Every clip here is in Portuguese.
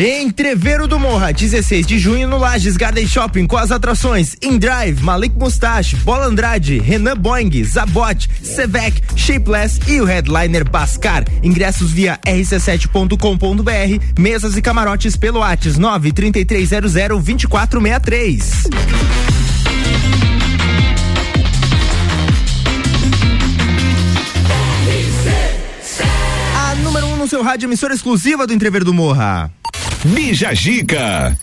Entreveiro do Morra, 16 de junho no Lages Garden Shopping com as atrações In Drive, Malik Mustache, Bola Andrade, Renan Boing, Zabot, Sevec, Shapeless e o headliner Bascar. Ingressos via rc7.com.br, mesas e camarotes pelo ATS 93300 seu rádio emissora exclusiva do Entrever do Morra. Bija Gica.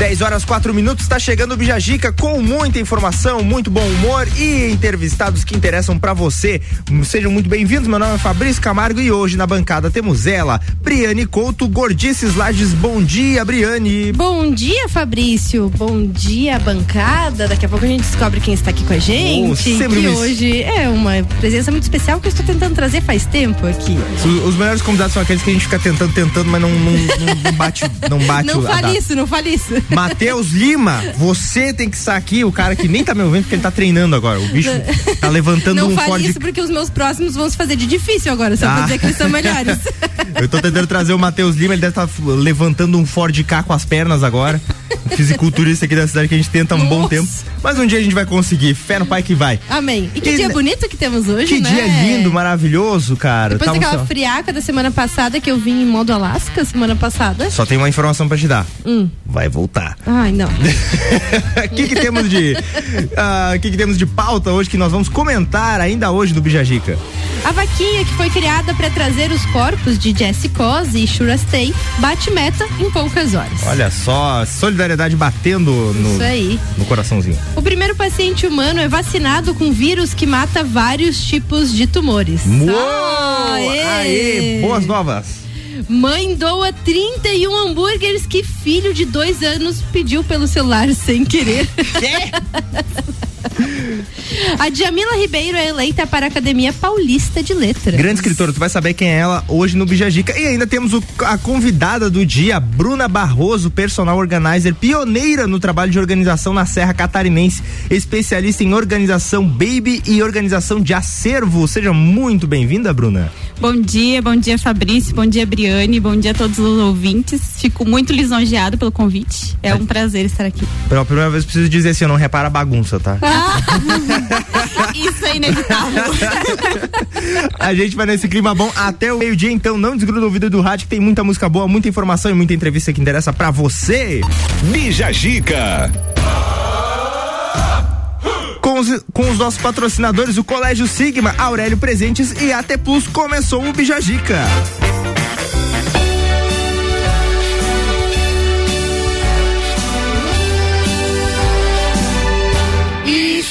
10 horas 4 minutos, está chegando o Bijagica com muita informação, muito bom humor e entrevistados que interessam para você. Sejam muito bem-vindos. Meu nome é Fabrício Camargo e hoje na bancada temos ela, Briane Couto, Gordices Lages. Bom dia, Briane. Bom dia, Fabrício. Bom dia, bancada. Daqui a pouco a gente descobre quem está aqui com a gente. Oh, que hoje é uma presença muito especial que eu estou tentando trazer faz tempo aqui. Os, os melhores convidados são aqueles que a gente fica tentando, tentando, mas não, não, não bate, não bate. Não fale isso, não fale isso. Matheus Lima, você tem que estar aqui, o cara que nem tá me ouvindo porque ele tá treinando agora. O bicho tá levantando não um fale Ford. isso porque os meus próximos vão se fazer de difícil agora, só ah. pra dizer que eles são melhores. Eu tô tentando trazer o Matheus Lima, ele deve estar tá levantando um Ford K com as pernas agora. fisiculturista aqui da cidade que a gente tenta há um Nossa. bom tempo. Mas um dia a gente vai conseguir. Fé no pai que vai. Amém. E que, que dia bonito que temos hoje, que né? dia lindo, maravilhoso, cara. Depois daquela só... friaca da semana passada que eu vim em modo Alasca semana passada. Só tem uma informação pra te dar. Hum. Vai voltar. Ai, não. O que que temos de uh, que que temos de pauta hoje que nós vamos comentar ainda hoje do Bijagica? A vaquinha que foi criada para trazer os corpos de Jesse Cose e Shurastei bate meta em poucas horas. Olha só, solidariedade batendo no, Isso aí. no coraçãozinho. O primeiro paciente humano é vacinado com vírus que mata vários tipos de tumores. Uou! Aê! Aê! Boas novas! Mãe doa 31 hambúrgueres que filho de dois anos pediu pelo celular sem querer. Quê? A Djamila Ribeiro é eleita para a Academia Paulista de Letras. Grande escritora, tu vai saber quem é ela hoje no Bijagica. E ainda temos o, a convidada do dia, Bruna Barroso, personal organizer, pioneira no trabalho de organização na Serra Catarinense, especialista em organização baby e organização de acervo. Seja muito bem-vinda, Bruna. Bom dia, bom dia Fabrício, bom dia Briane, bom dia a todos os ouvintes. Fico muito lisonjeado pelo convite. É, é. um prazer estar aqui. Pela primeira vez preciso dizer assim, eu não repara a bagunça, tá? Isso é inevitável. a gente vai nesse clima bom até o meio-dia, então não desgruda o ouvido do rádio que tem muita música boa, muita informação e muita entrevista que interessa para você. Bija Gica com os, com os nossos patrocinadores, o Colégio Sigma, Aurélio Presentes e AT Plus, começou o Bijagica.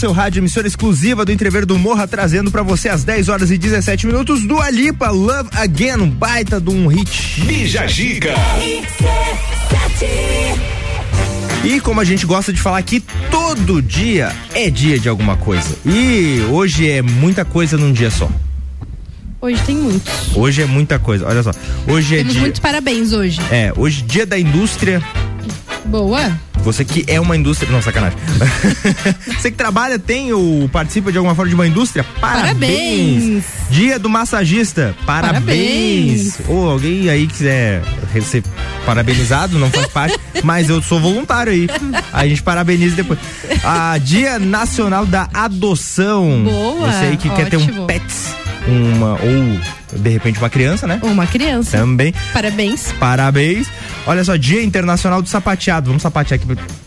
seu rádio, emissora exclusiva do Entrever do Morra, trazendo para você às 10 horas e 17 minutos do Alipa Love Again, um baita de um hit. Bija Giga. E como a gente gosta de falar aqui, todo dia é dia de alguma coisa. E hoje é muita coisa num dia só. Hoje tem muitos. Hoje é muita coisa, olha só. Hoje Temos é dia. Muitos parabéns hoje. É, hoje dia da indústria. Boa. Você que é uma indústria. Não, sacanagem. Você que trabalha, tem ou participa de alguma forma de uma indústria? Parabéns! parabéns. Dia do massagista. Parabéns! Ou oh, alguém aí quiser ser parabenizado, não faz parte, mas eu sou voluntário aí. A gente parabeniza depois. Ah, Dia Nacional da Adoção. Boa! Você aí que ótimo. quer ter um pets, uma ou de repente uma criança, né? Uma criança. Também. Parabéns. Parabéns. Olha só, Dia Internacional do Sapateado. Vamos sapatear aqui.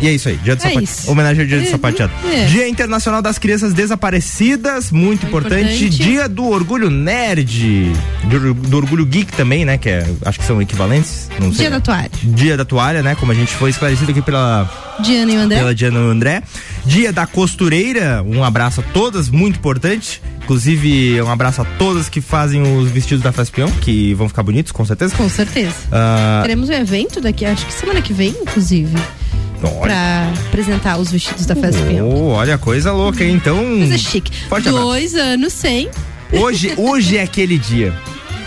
E é isso aí, dia do É sapateado. Homenagem ao dia do É, sapateado. é. Dia Internacional das Crianças Desaparecidas, muito importante. importante. Dia do Orgulho Nerd, do, do Orgulho Geek também, né? Que é, acho que são equivalentes. Não sei. Dia da toalha. Dia da toalha, né? Como a gente foi esclarecido aqui pela, Diana e o André. pela Diana André. Dia da costureira, um abraço a todas, muito importante. Inclusive, um abraço a todas que fazem os vestidos da Festa Peão, que vão ficar bonitos, com certeza. Com certeza. Ah, Teremos um evento daqui, acho que semana que vem, inclusive, pra apresentar os vestidos da Festa oh, olha, coisa louca, hein? Então, Coisa chique. forte abraço. Dois anos sem. Hoje, hoje é aquele dia.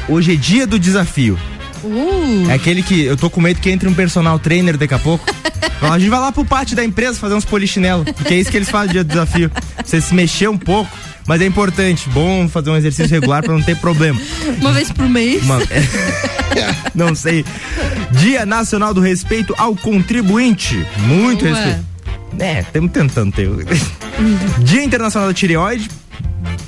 Hoje é dia do desafio. Uh, É aquele que eu tô com medo que entre um personal trainer daqui a pouco. Então, a gente vai lá pro pátio da empresa fazer uns polichinelo, porque é isso que eles fazem dia do desafio. Você se mexer um pouco, mas é importante, bom fazer um exercício regular pra não ter problema. uma vez por mês. Uma- não sei. Dia Nacional do Respeito ao Contribuinte. Muito Boa. respeito. É, estamos tentando ter. Dia Internacional da Tireoide.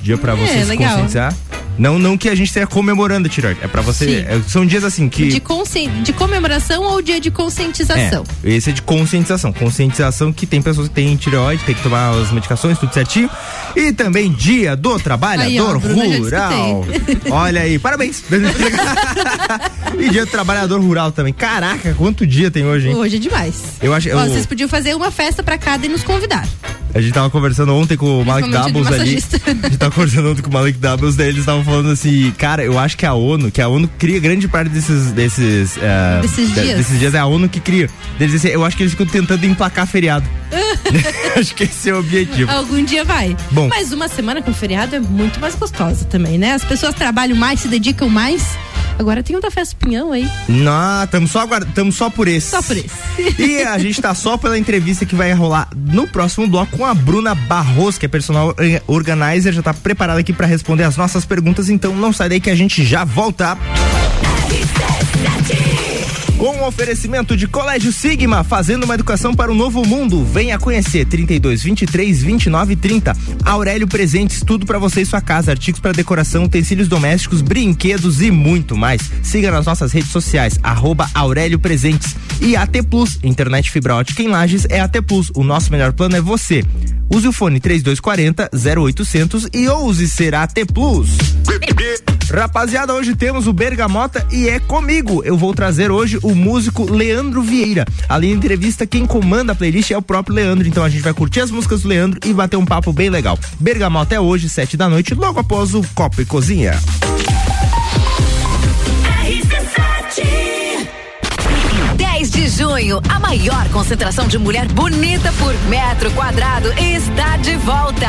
Dia pra você se legal. conscientizar. Não, não que a gente esteja comemorando a tireoide. É pra você. É- são dias assim que. De, consci... de comemoração ou dia de conscientização? É, esse é de conscientização. Conscientização que tem pessoas que têm tireoide, tem que tomar as medicações, tudo certinho. E também dia do trabalhador Aí, ó, rural. Olha aí, parabéns. e dia do trabalhador rural também. Caraca, quanto dia tem hoje, hein? Hoje é demais. Eu acho. Ó, eu- vocês podiam fazer uma festa pra cada e nos convidar. a gente tava conversando ontem com o Malik Doubles ali. A gente tava conversando ontem com o Malik Doubles, daí eles estavam falando assim, cara, eu acho que a ONU, que a ONU cria grande parte desses. desses, eh, Desses de- dias. Desses dias é a ONU que cria. Eles, dizem, eu acho que eles ficam tentando emplacar feriado. acho que esse é o objetivo. Algum dia vai. Bom. Mas uma semana com feriado é muito mais gostosa também, né? As pessoas trabalham mais, se dedicam mais. Agora tem o da Festa Pinhão aí. Não, estamos só, tamo só por esse. Só por esse. E a gente tá só pela entrevista que vai rolar no próximo bloco com a Bruna Barros, que é personal eh, organizer, já tá preparada aqui pra responder as nossas perguntas, então não sai daí que a gente já volta. Com o oferecimento de Colégio Sigma, fazendo uma educação para o novo mundo. Venha conhecer 32 23 29 30. Aurélio Presentes, tudo para você e sua casa, artigos para decoração, utensílios domésticos, brinquedos e muito mais. Siga nas nossas redes sociais, arroba Aurélio Presentes. E AT Plus, internet fibra ótica em Lages é AT Plus. O nosso melhor plano é você. Use o fone 3240 0800 e ouse ser AT Plus. Rapaziada, hoje temos o Bergamota e é comigo. Eu vou trazer hoje o músico Leandro Vieira. Ali na entrevista, quem comanda a playlist é o próprio Leandro. Então a gente vai curtir as músicas do Leandro e bater um papo bem legal. Bergamota é hoje, sete da noite, logo após o Copa e Cozinha. 10 de junho, a maior concentração de mulher bonita por metro quadrado está de volta.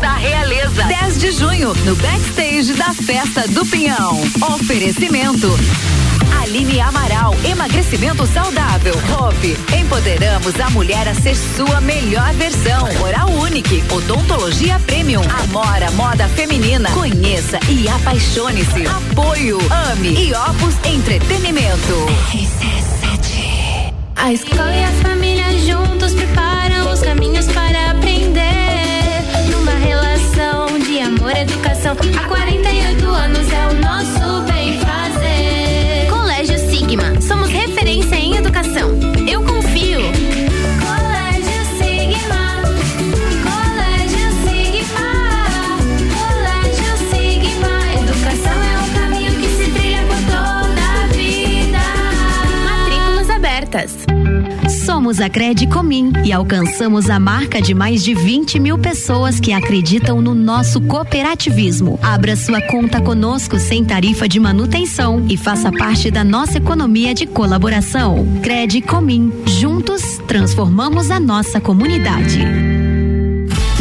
Da Realeza. 10 de junho, no backstage da Festa do Pinhão. Oferecimento. Aline Amaral, emagrecimento saudável. Hope, empoderamos a mulher a ser sua melhor versão. Oral Unique, odontologia premium. Amora, moda feminina. Conheça e apaixone-se. Apoio, ame e Opus Entretenimento. A escola e a família juntos preparam os caminhos para Há 48 Somos a Crede Comim e alcançamos a marca de mais de 20 mil pessoas que acreditam no nosso cooperativismo. Abra sua conta conosco sem tarifa de manutenção e faça parte da nossa economia de colaboração. Crede Comim. Juntos, transformamos a nossa comunidade.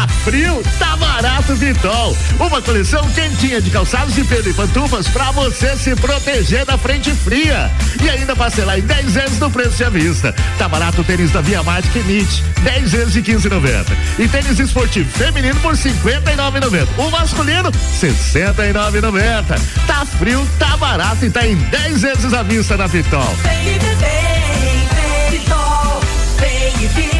Tá frio? Tá barato Vitol. Uma coleção quentinha de calçados de pelo e pantufas pra você se proteger da frente fria. E ainda parcelar em 10 vezes no preço à vista. Tá barato o tênis da Via Mate Knit, 10 vezes de 15,90. E tênis esportivo feminino por 59,90. O masculino, 69,90. Tá frio, tá barato e tá em 10 vezes à vista na Vitol. Vem vem, vem, Vitol. Vem vem.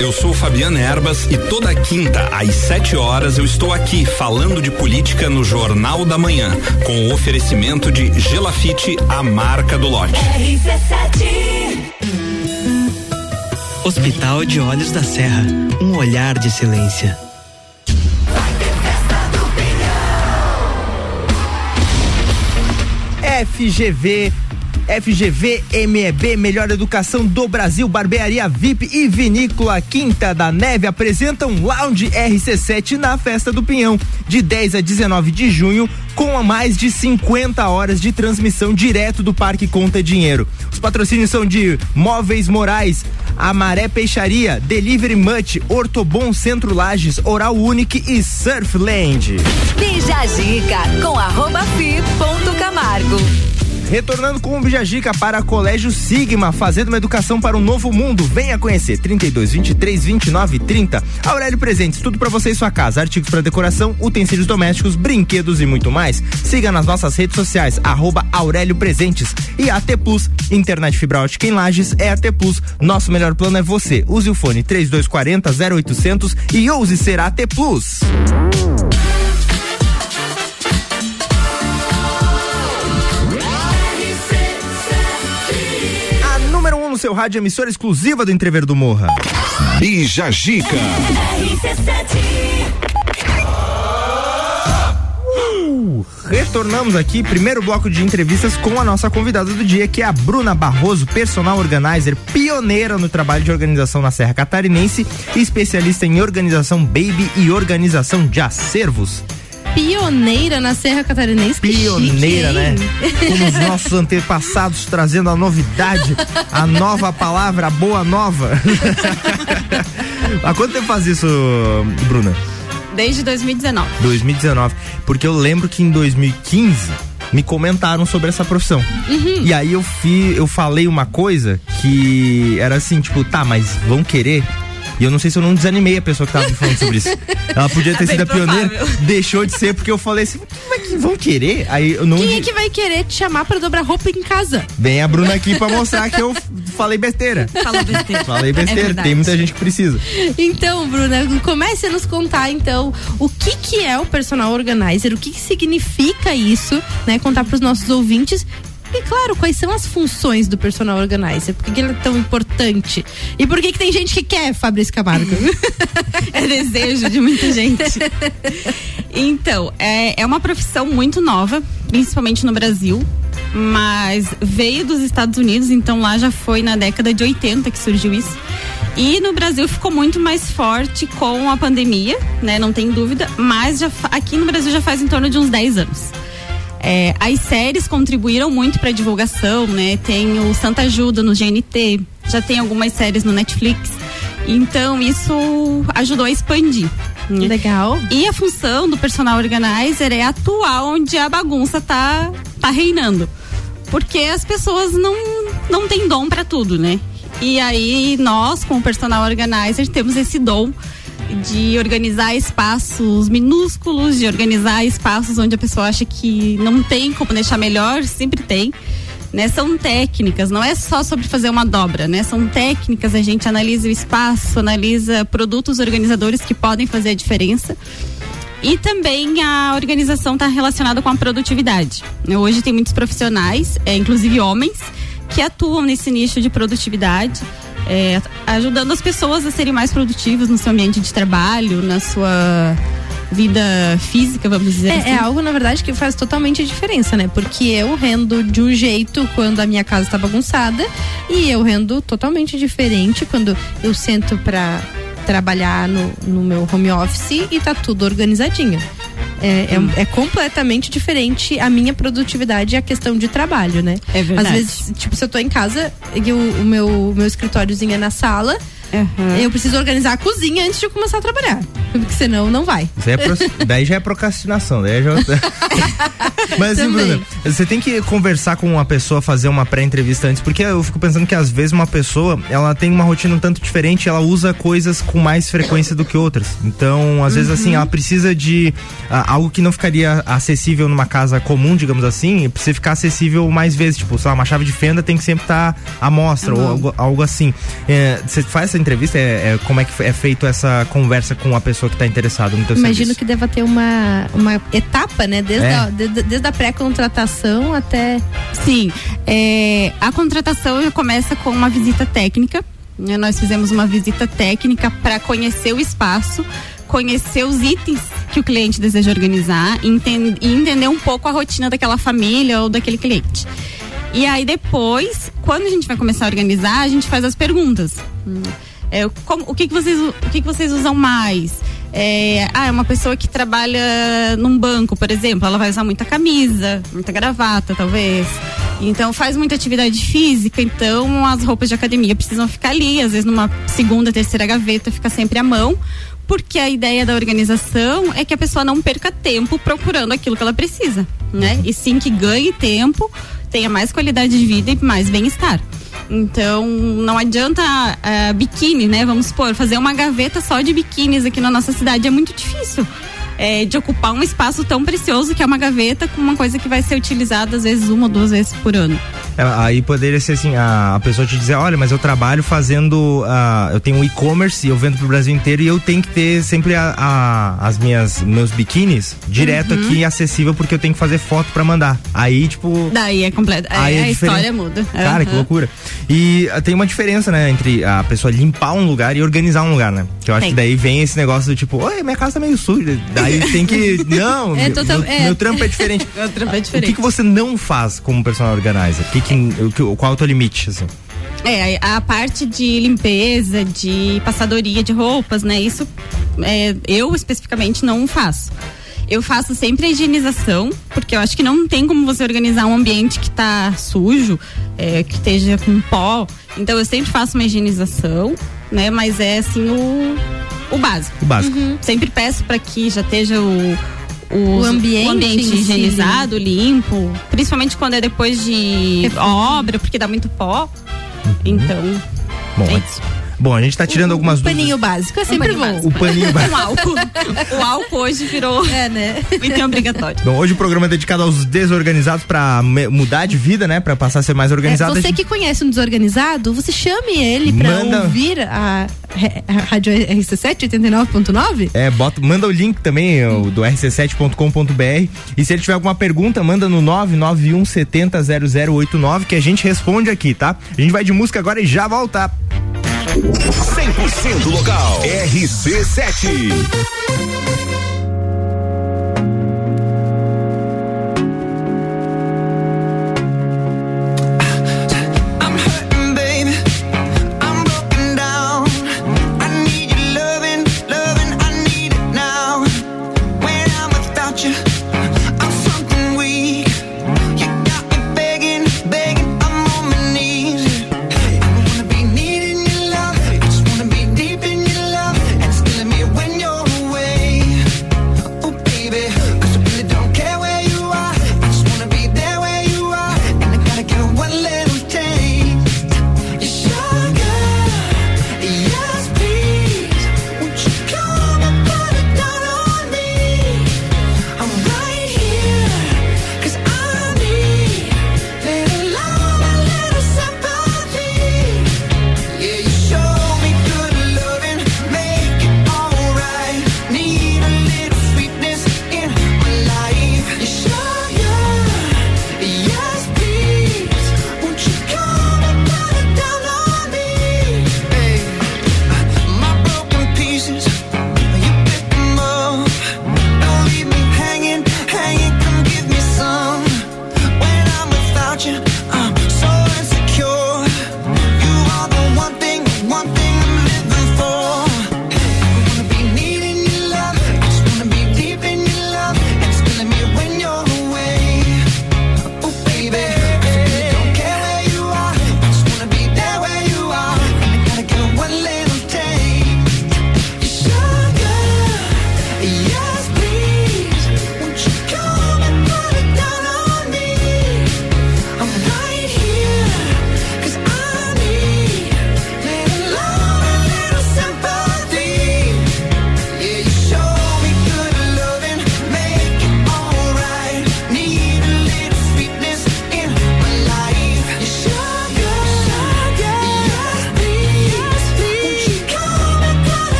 Eu sou Fabiana Erbas e toda quinta às 7 horas eu estou aqui falando de política no Jornal da Manhã, com o oferecimento de Gelafite, a marca do lote. RC7 Hospital de Olhos da Serra, um olhar de silêncio. FGV FGV MEB Melhor Educação do Brasil, Barbearia VIP e Vinícola Quinta da Neve apresentam Lounge RC7 na Festa do Pinhão, de 10 a 19 de junho, com mais de 50 horas de transmissão direto do Parque Conta Dinheiro. Os patrocínios são de Móveis Morais, Amaré Peixaria, Delivery Much, Ortobon Centro Lages, Oral Unique e Surfland. Bija a dica com arroba fi ponto Camargo. Retornando com o Bijagica para Colégio Sigma, fazendo uma educação para um novo mundo. Venha conhecer 32 23 29 30. Aurélio Presentes, tudo para você e sua casa, artigos para decoração, utensílios domésticos, brinquedos e muito mais. Siga nas nossas redes sociais arroba Aurélio Presentes e AT Plus, internet fibra ótica em Lages é AT Plus. Nosso melhor plano é você. Use o fone 3240 0800 e ouse ser AT Plus. No seu rádio, emissora exclusiva do Entrever do Morra. Bija Gica. Retornamos aqui, primeiro bloco de entrevistas com a nossa convidada do dia, que é a Bruna Barroso, personal organizer, pioneira no trabalho de organização na Serra Catarinense e especialista em organização baby e organização de acervos. Pioneira na Serra Catarinense. que Pioneira, né? Como os nossos antepassados trazendo a novidade, a nova palavra, a boa nova. Há quanto tempo faz isso, Bruna? Desde 2019. 2019. Porque eu lembro que em 2015 me comentaram sobre essa profissão. Uhum. E aí eu fi, eu falei uma coisa que era assim, tipo, tá, mas vão querer? E eu não sei se eu não desanimei a pessoa que tava me falando sobre isso. Ela podia ter Bem sido a pioneira, deixou de ser porque eu falei assim, mas que vão querer? Aí eu não Quem é que vai querer te chamar pra dobrar roupa em casa? Vem a Bruna aqui pra mostrar que eu falei besteira. Falou besteira. Falei É besteira, verdade. tem muita gente que precisa. Então, Bruna, comece a nos contar então o que que é o personal organizer, o que que significa isso, né? Contar pros nossos ouvintes. E claro, quais são as funções do personal organizer? Por que, que ele é tão importante? E por que que tem gente que quer, Fabrício Camargo? é desejo de muita gente. Então, é, é uma profissão muito nova, principalmente no Brasil, mas veio dos Estados Unidos, então lá já foi na década de 80 que surgiu isso. E no Brasil ficou muito mais forte com a pandemia, né? Não tem dúvida, mas já, aqui no Brasil já faz em torno de uns 10 anos. É, as séries contribuíram muito para divulgação, né? Tem o Santa Ajuda no GNT, já tem algumas séries no Netflix. Então isso ajudou a expandir. né? Legal. E a função do personal organizer é atuar onde a bagunça tá, tá reinando. Porque as pessoas não não tem dom para tudo, né? E aí nós, como personal organizer, temos esse dom de organizar espaços minúsculos, de organizar espaços onde a pessoa acha que não tem como deixar melhor, sempre tem. Né, são técnicas, não é só sobre fazer uma dobra, né? São técnicas, a gente analisa o espaço, analisa produtos organizadores que podem fazer a diferença. E também a organização está relacionada com a produtividade. Hoje tem muitos profissionais, é, inclusive homens, que atuam nesse nicho de produtividade, é, ajudando as pessoas a serem mais produtivas no seu ambiente de trabalho, na sua vida física, vamos dizer É, assim. é algo, na verdade, que faz totalmente a diferença, né? Porque eu rendo de um jeito quando a minha casa tá bagunçada e eu rendo totalmente diferente quando eu sento pra trabalhar no, no meu home office e tá tudo organizadinho. É, é- é completamente diferente a minha produtividade e a questão de trabalho, né? É verdade. Às vezes, tipo, se eu tô em casa e o, o meu, o meu escritóriozinho é na sala, eu preciso organizar a cozinha antes de eu começar a trabalhar. Porque senão não vai. É pro- daí já é procrastinação, daí já. Mas assim, Também. Bruna, você tem que conversar com uma pessoa, fazer uma pré-entrevista antes, porque eu fico pensando que às vezes uma pessoa, ela tem uma rotina um tanto diferente, ela usa coisas com mais frequência do que outras. Então, às vezes assim, ela precisa de ah, algo que não ficaria acessível numa casa comum, digamos assim, precisa ficar acessível mais vezes, tipo, sei lá, uma chave de fenda tem que sempre estar à mostra ou algo, algo assim. É, Você faz entrevista, é, é- como é que é feito essa conversa com a pessoa que está interessada no teu Imagino serviço? que deva ter uma, uma etapa, né? Desde, É. a, de- desde a pré-contratação até. Sim, é, a contratação começa com uma visita técnica. né? Nós fizemos uma visita técnica para conhecer o espaço, conhecer os itens que o cliente deseja organizar e entender um pouco a rotina daquela família ou daquele cliente. E aí depois, quando a gente vai começar a organizar, a gente faz as perguntas. É, como- o que, que vocês o que, que vocês usam mais? É, ah, é uma pessoa que trabalha num banco, por exemplo, ela vai usar muita camisa, muita gravata, talvez. Então faz muita atividade física, então as roupas de academia precisam ficar ali, às vezes numa segunda, terceira gaveta, fica sempre à mão. Porque a ideia da organização é que a pessoa não perca tempo procurando aquilo que ela precisa, né? E sim que ganhe tempo, tenha mais qualidade de vida e mais bem-estar. Então, não adianta ah, biquíni, né? Vamos supor, fazer uma gaveta só de biquínis aqui na nossa cidade é muito difícil. É, de ocupar um espaço tão precioso que é uma gaveta com uma coisa que vai ser utilizada às vezes uma ou duas vezes por ano. É, Aí poderia ser assim, a, a pessoa te dizer, olha, mas eu trabalho fazendo, ah, eu tenho um e-commerce, eu vendo pro Brasil inteiro e eu tenho que ter sempre a, a- as minhas, meus biquínis direto Uhum. aqui acessível porque eu tenho que fazer foto pra mandar. Aí, tipo... Daí é completo. Aí Aí é a diferente. história muda. Cara, que loucura. E ah, tem uma diferença, né, entre a pessoa limpar um lugar e organizar um lugar, né? Que eu acho Tem. que daí vem esse negócio do tipo, oi, minha casa tá meio suja. Daí tem que. Não, É meu, meu- é. meu trampo é diferente. Meu trampo é O diferente. que, que você não faz como personal organizer? O que que, o qual é o teu limite, assim? É, a parte de limpeza, de passadoria de roupas, né? Isso é, eu especificamente não faço. Eu faço sempre a higienização, porque eu acho que não tem como você organizar um ambiente que tá sujo, é, que esteja com pó. Então eu sempre faço uma higienização, né? Mas é assim o, o básico. O básico. Sempre peço para que já esteja o, O ambiente o ambiente em si higienizado, limpo, principalmente quando é depois de obra, porque dá muito pó. Então, Bom, é antes- bom, a gente tá tirando algumas um dúvidas. paninho básico é sempre bom. básico. O paninho básico. um álcool. o álcool hoje virou É, né? item obrigatório. Bom, hoje o programa é dedicado aos desorganizados pra mudar de vida, né? Pra passar a ser mais É, organizado. você A gente- que conhece um desorganizado, você chame ele pra Manda- ouvir a Rádio RC7 89.9? É, bota, manda o link também o, do rc7.com.br e se ele tiver alguma pergunta, manda no 991 70 0089 que a gente responde aqui, tá? A gente vai de música agora e já volta. 100% local. RC7.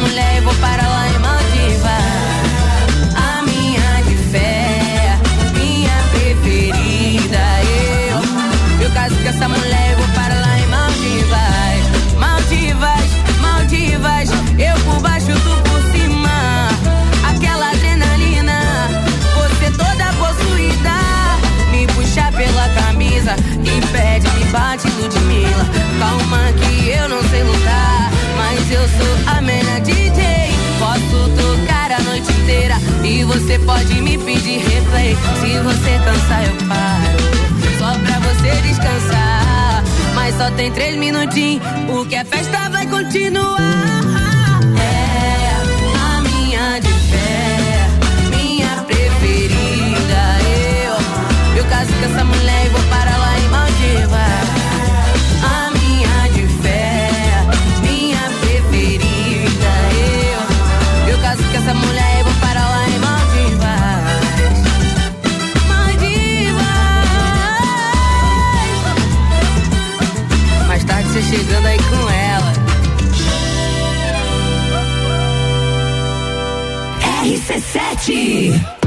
como un león. pode me pedir replay. Se você cansar, eu paro. Só pra você descansar. Mas só tem três minutinhos, porque a festa vai continuar. RC7.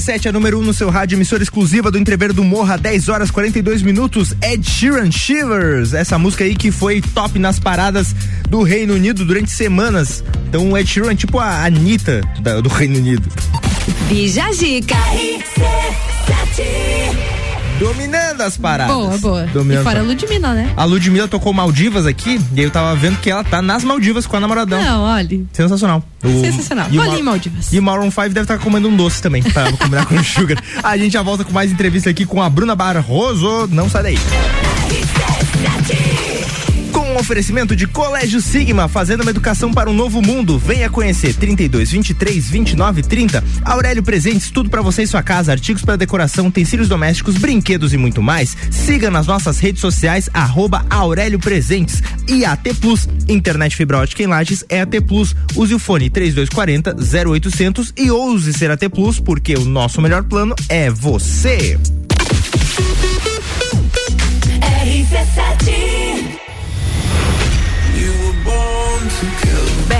RC7 é número 1 um no seu rádio, emissora exclusiva do Entrever do Morra, 10 horas 42 minutos. Ed Sheeran Shivers, essa música aí que foi top nas paradas do Reino Unido durante semanas. Então o Ed Sheeran é tipo a Anitta da- do Reino Unido. Bija Zica. Dominando as paradas. Boa, boa. Dominando e fora a Ludmilla, né? A Ludmilla tocou Maldivas aqui, e aí eu tava vendo que ela tá nas Maldivas com a namoradão. Não, olha. Sensacional. O- Sensacional. E o, Vou ali Mau- em Maldivas. e o Maroon 5 deve estar comendo um doce também, pra combinar com o Sugar. A gente já volta com mais entrevista aqui com a Bruna Barroso. Não sai daí. Um oferecimento de Colégio Sigma, fazendo uma educação para um novo mundo. Venha conhecer 32 23 29 30. Aurélio Presentes, tudo para você e sua casa, artigos para decoração, utensílios domésticos, brinquedos e muito mais. Siga nas nossas redes sociais arroba Aurélio Presentes e AT Plus, internet fibra ótica em Lages é AT Plus. Use o fone 3240 0800 e ouse ser AT Plus, porque o nosso melhor plano é você. Bex e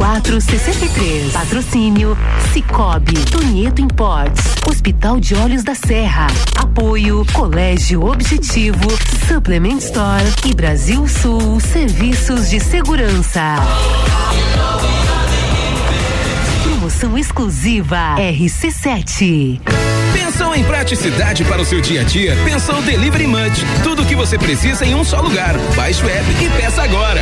933002463. Patrocínio Cicobi, Tonieto Imports, Hospital de Olhos da Serra. Apoio Colégio Objetivo, Supplement Store e Brasil Sul Serviços de Segurança. Promoção exclusiva RC7. Pensou em praticidade para o seu dia a dia? Pensou Delivery Munch. Tudo o que você precisa em um só lugar. Baixe o app e peça agora.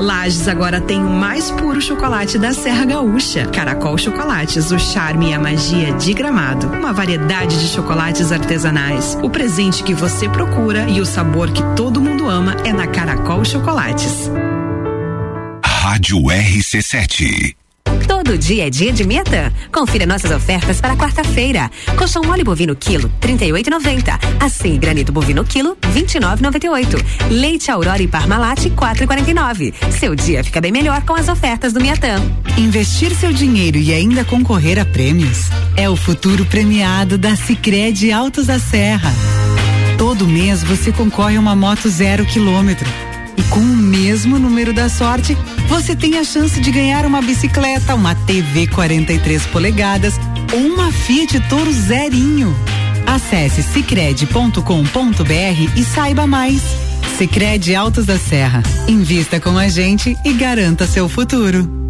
Lages agora tem o mais puro chocolate da Serra Gaúcha. Caracol Chocolates, o charme e a magia de Gramado. Uma variedade de chocolates artesanais. O presente que você procura e o sabor que todo mundo ama é na Caracol Chocolates. Rádio RC7. Todo dia é dia de Miatã. Confira nossas ofertas para quarta-feira. Colchão mole bovino quilo, 38,90. Assim, granito bovino quilo, 29,98. Leite Aurora e Parmalat, 4,49. Seu dia fica bem melhor com as ofertas do Miatã. Investir seu dinheiro e ainda concorrer a prêmios é o futuro premiado da Sicredi Altos da Serra. Todo mês você concorre a uma moto zero quilômetro. E com o mesmo número da sorte, você tem a chance de ganhar uma bicicleta, uma TV 43 polegadas ou uma Fiat Toro zerinho. Acesse cicred.com.br e saiba mais. Sicredi Altos da Serra. Invista com a gente e garanta seu futuro.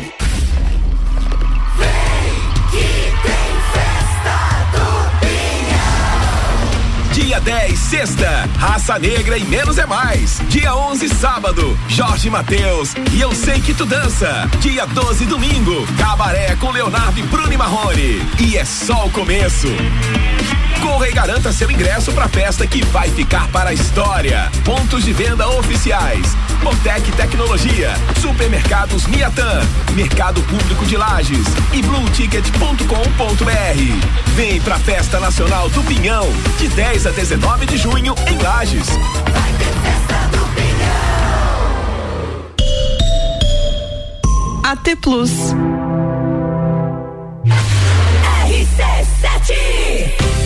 10, sexta, Raça Negra e Menos é Mais. Dia 11, sábado, Jorge Mateus e Eu Sei Que Tu Dança. Dia 12, domingo, Cabaré com Leonardo e Bruno e Marrone. E é só o começo. Corra e garanta seu ingresso pra festa que vai ficar para a história. Pontos de venda oficiais. Botec Tecnologia, Supermercados Miatã, Mercado Público de Lages e blueticket.com.br. Vem pra Festa Nacional do Pinhão, de 10 a 19 de junho em Lages. AT Plus. RC7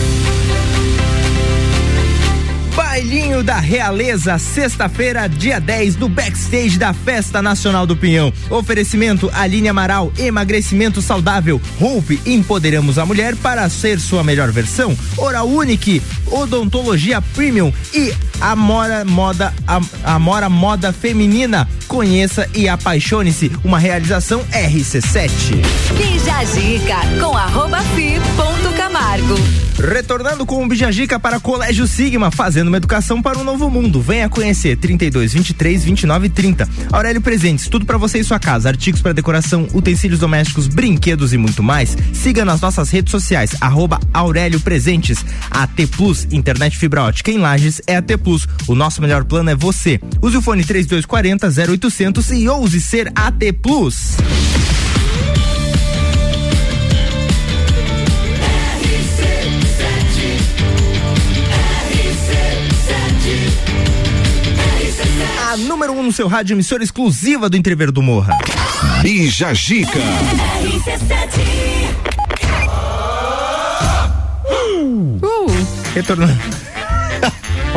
Bailinho da Realeza, sexta-feira, dia 10, no backstage da Festa Nacional do Pinhão. Oferecimento Aline Amaral, emagrecimento saudável. Hope, empoderamos a mulher para ser sua melhor versão. Oral Unique, odontologia premium e Amora Moda, Am- Amora Moda Feminina. Conheça e apaixone-se. Uma realização RC7. Bija a dica com arroba fi Camargo. Retornando com o Bijagica para Colégio Sigma, fazendo uma educação para um novo mundo. Venha conhecer 32 23 29 30. Aurélio Presentes, tudo para você e sua casa, artigos para decoração, utensílios domésticos, brinquedos e muito mais. Siga nas nossas redes sociais arroba Aurélio Presentes. AT Plus, internet fibra ótica em Lages é AT Plus. O nosso melhor plano é você. Use o fone 3240 0800 e ouse ser AT Plus. A número 1 um no seu rádio, emissora exclusiva do Entrever do Morra. Bija Gica. Retornando.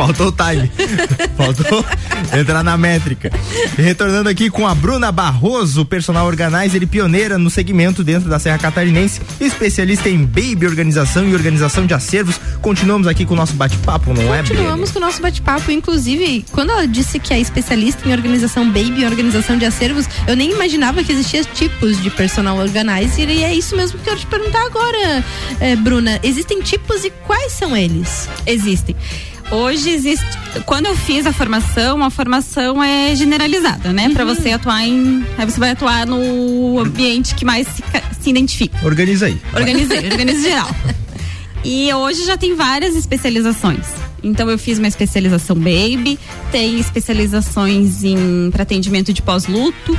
Faltou o time. Faltou entrar na métrica. Retornando aqui com a Bruna Barroso, personal organizer e pioneira no segmento dentro da Serra Catarinense, especialista em baby organização e organização de acervos. Continuamos aqui com o nosso bate-papo, não é, Bruna? Continuamos com o nosso bate-papo. Inclusive, quando ela disse que é especialista em organização baby e organização de acervos, eu nem imaginava que existia tipos de personal organizer. E é isso mesmo que eu quero te perguntar agora, eh, Bruna. Existem tipos e quais são eles? Existem. Hoje existe. Quando eu fiz a formação, a formação é generalizada, né? Pra você atuar em. Aí você vai atuar no ambiente que mais se, se identifica. Organiza aí. Organizei, organiza geral. E hoje já tem várias especializações. Então eu fiz uma especialização baby, tem especializações em para atendimento de pós-luto,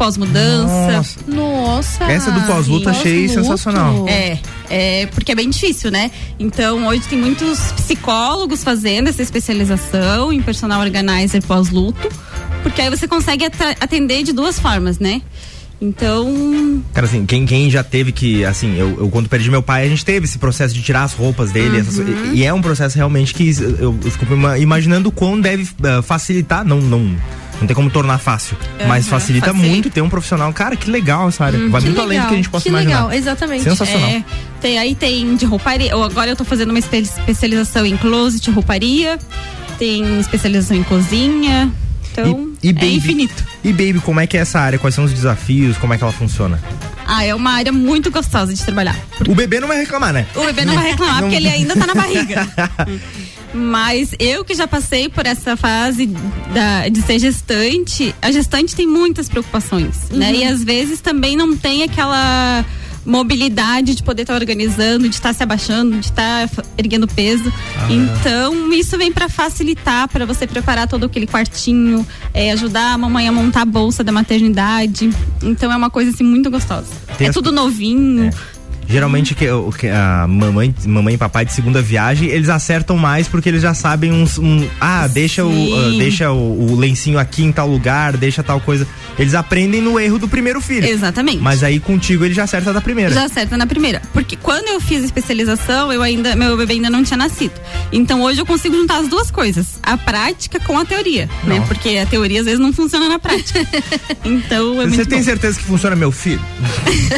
pós-mudança. Nossa. Nossa. Essa do pós-luto achei sensacional. É, é, porque é bem difícil, né? Então, hoje tem muitos psicólogos fazendo essa especialização em personal organizer pós-luto, porque aí você consegue atender de duas formas, né? Então, Cara, assim, quem, quem já teve que, assim, eu, eu quando perdi meu pai, a gente teve esse processo de tirar as roupas dele. essas- e, e é um processo realmente que eu, eu fico ima- imaginando o quão deve eh, facilitar, não, não, não tem como tornar fácil, mas Aham, facilita, muito ter um profissional. Cara, que legal essa área. Hum, Vai muito além do que a gente possa que imaginar. legal, exatamente. Sensacional. É, tem, aí tem de rouparia. ou Agora eu tô fazendo uma espe- especialização em closet, rouparia. Tem especialização em cozinha. Então, E é baby, infinito. E baby, como é que é essa área? Quais são os desafios? Como é que ela funciona? Ah, é uma área muito gostosa de trabalhar. O bebê não vai reclamar, né? O bebê não vai reclamar Não- porque ele ainda tá na barriga. Mas eu que já passei por essa fase da- de ser gestante, a gestante tem muitas preocupações, né? Uhum. E às vezes também não tem aquela mobilidade de poder estar organizando, de estar se abaixando, de estar f- erguendo peso. Ah, então, isso vem para facilitar, para você preparar todo aquele quartinho, é, ajudar a mamãe a montar a bolsa da maternidade. Então, é uma coisa assim muito gostosa. Tem é as- tudo novinho. Geralmente que, que a mamãe, mamãe e papai de segunda viagem, eles acertam mais porque eles já sabem uns. Um, ah, deixa, o, ah, deixa o, o lencinho aqui em tal lugar, deixa tal coisa. Eles aprendem no erro do primeiro filho. Exatamente. Mas aí contigo ele já acerta da primeira. Já acerta na primeira. Porque quando eu fiz a especialização, eu ainda, meu bebê ainda não tinha nascido. Então hoje eu consigo juntar as duas coisas, a prática com a teoria, né? Porque a teoria às vezes não funciona na prática. então é Você tem bom. certeza que funciona meu filho?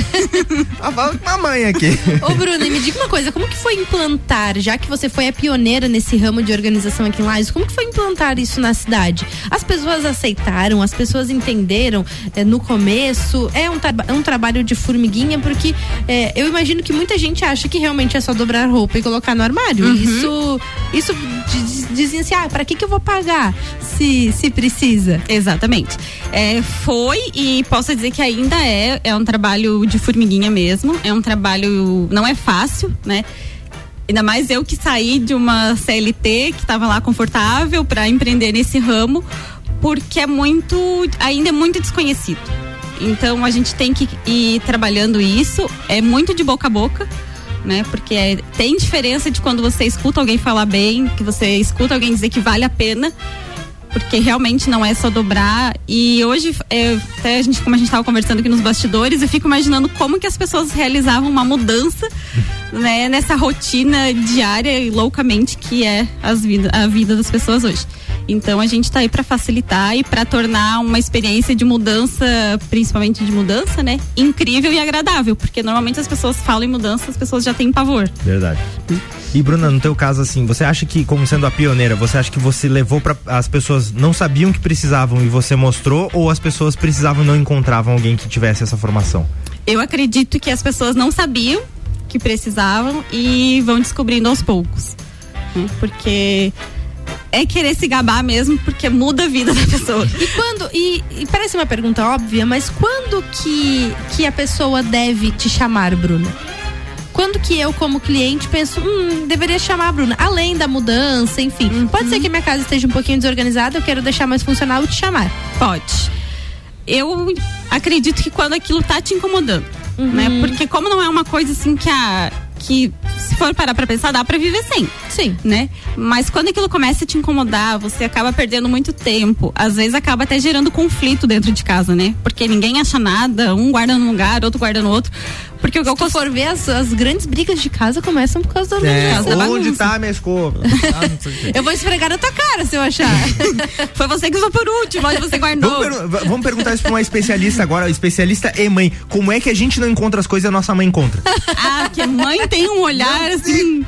ah, fala com a mãe aqui. Ô, Bruna, e me diga uma coisa, como que foi implantar, já que você foi a pioneira nesse ramo de organização aqui em Lages, como que foi implantar isso na cidade? As pessoas aceitaram, as pessoas entenderam eh, no começo, é um, é um trabalho de formiguinha, porque eh, eu imagino que muita gente acha que realmente é só dobrar roupa e colocar no armário. Uhum. Isso, isso diz- dizem assim, ah, pra que que eu vou pagar se, se precisa? Exatamente. É, foi e posso dizer que ainda é, é um trabalho de formiguinha mesmo. É um trabalho, não é fácil, né? Ainda mais eu que saí de uma CLT que estava lá confortável para empreender nesse ramo, porque é muito, ainda é muito desconhecido. Então a gente tem que ir trabalhando isso. É muito de boca a boca. Né? Porque é- tem diferença de quando você escuta alguém falar bem, que você escuta alguém dizer que vale a pena Porque realmente não é só dobrar. E hoje, é, até a gente, como a gente estava conversando aqui nos bastidores, eu fico imaginando como que as pessoas realizavam uma mudança né, nessa rotina diária e loucamente que é as vida, a vida das pessoas hoje. Então a gente está aí para facilitar e para tornar uma experiência de mudança, principalmente de mudança, né, incrível e agradável, porque normalmente as pessoas falam em mudança, as pessoas já têm pavor. Verdade. E Bruna, no teu caso assim, você acha que como sendo a pioneira, você acha que você levou para as pessoas não sabiam que precisavam e você mostrou ou as pessoas precisavam e não encontravam alguém que tivesse essa formação? Eu acredito que as pessoas não sabiam que precisavam e vão descobrindo aos poucos. né? Porque é querer se gabar mesmo, porque muda a vida da pessoa. E quando. E, e parece uma pergunta óbvia, mas quando que, que a pessoa deve te chamar, Bruna? Quando que eu, como cliente, penso, hum, deveria chamar a Bruna, além da mudança, enfim. Pode ser que minha casa esteja um pouquinho desorganizada, eu quero deixar mais funcional e te chamar. Pode. Eu acredito que quando aquilo tá te incomodando, né? Porque como não é uma coisa assim que a que se for parar pra pensar, dá pra viver sem. Sim. Né? Mas quando aquilo começa a te incomodar, você acaba perdendo muito tempo. Às vezes acaba até gerando conflito dentro de casa, né? Porque ninguém acha nada, um guarda num lugar, outro guarda no outro. Porque o que tu for ver, as, as grandes brigas de casa começam por causa da É, onde bagunça. tá a minha escova? Ah. Eu vou esfregar na tua cara se eu achar. Foi você que usou por último, onde você guardou. Vamos, v- vamos perguntar isso pra uma especialista agora, especialista e mãe. Como é que a gente não encontra as coisas e a nossa mãe encontra? Ah, que a mãe tem um olhar assim.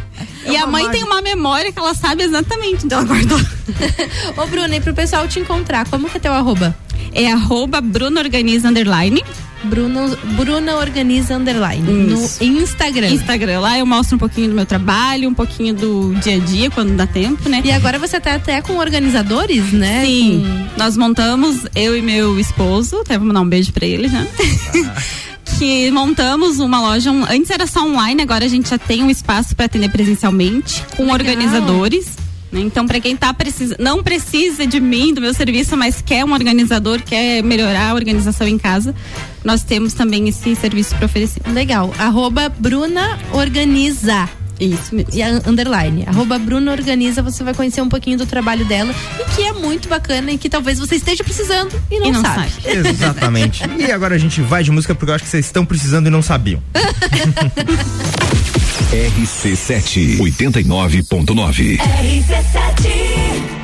e a mãe tem uma memória que ela sabe exatamente onde ela guardou. Ô, Bruna, e pro pessoal te encontrar, como que é teu arroba? É arroba Bruno Organiza Underline. Bruno, Bruna Organiza Underline. Isso. No Instagram. Instagram. Lá eu mostro um pouquinho do meu trabalho, um pouquinho do dia a dia, quando dá tempo, né? E agora você tá até com organizadores, né? Sim. Nós montamos, eu e meu esposo, até vou mandar um beijo pra ele já. que montamos uma loja, antes era só online, agora a gente já tem um espaço para atender presencialmente com Legal. organizadores. Né? Então, para quem tá precisa, não precisa de mim, do meu serviço, mas quer um organizador, quer melhorar a organização em casa, nós temos também esse serviço para oferecer. Legal. Arroba Bruna Organiza. Isso mesmo. E a underline. Arroba Bruna Organiza, você vai conhecer um pouquinho do trabalho dela e que é muito bacana e que talvez você esteja precisando e não, E não sabe. Exatamente. E agora a gente vai de música porque eu acho que vocês estão precisando e não sabiam. RC7 89.9. RC7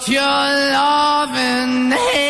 Put your loving hand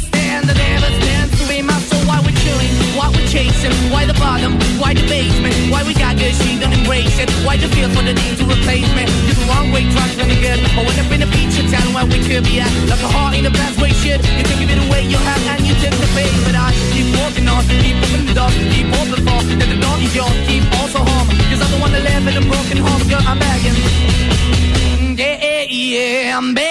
Why we chilling? Why we chasing? Why the bottom? Why the basement? Why we got good, she don't embrace it? Why the feel for the need to replace me? You're the wrong way, trying to good. I went up in a feature town where we could be at. Like a heart in a best way, shit. You can give it away, you have, and you take the bait. But I keep walking on, keep opening the door, keep open for. That the door is yours, keep also home. Cause the one that live in a broken home, girl, I'm begging. Yeah, yeah, yeah, I'm begging,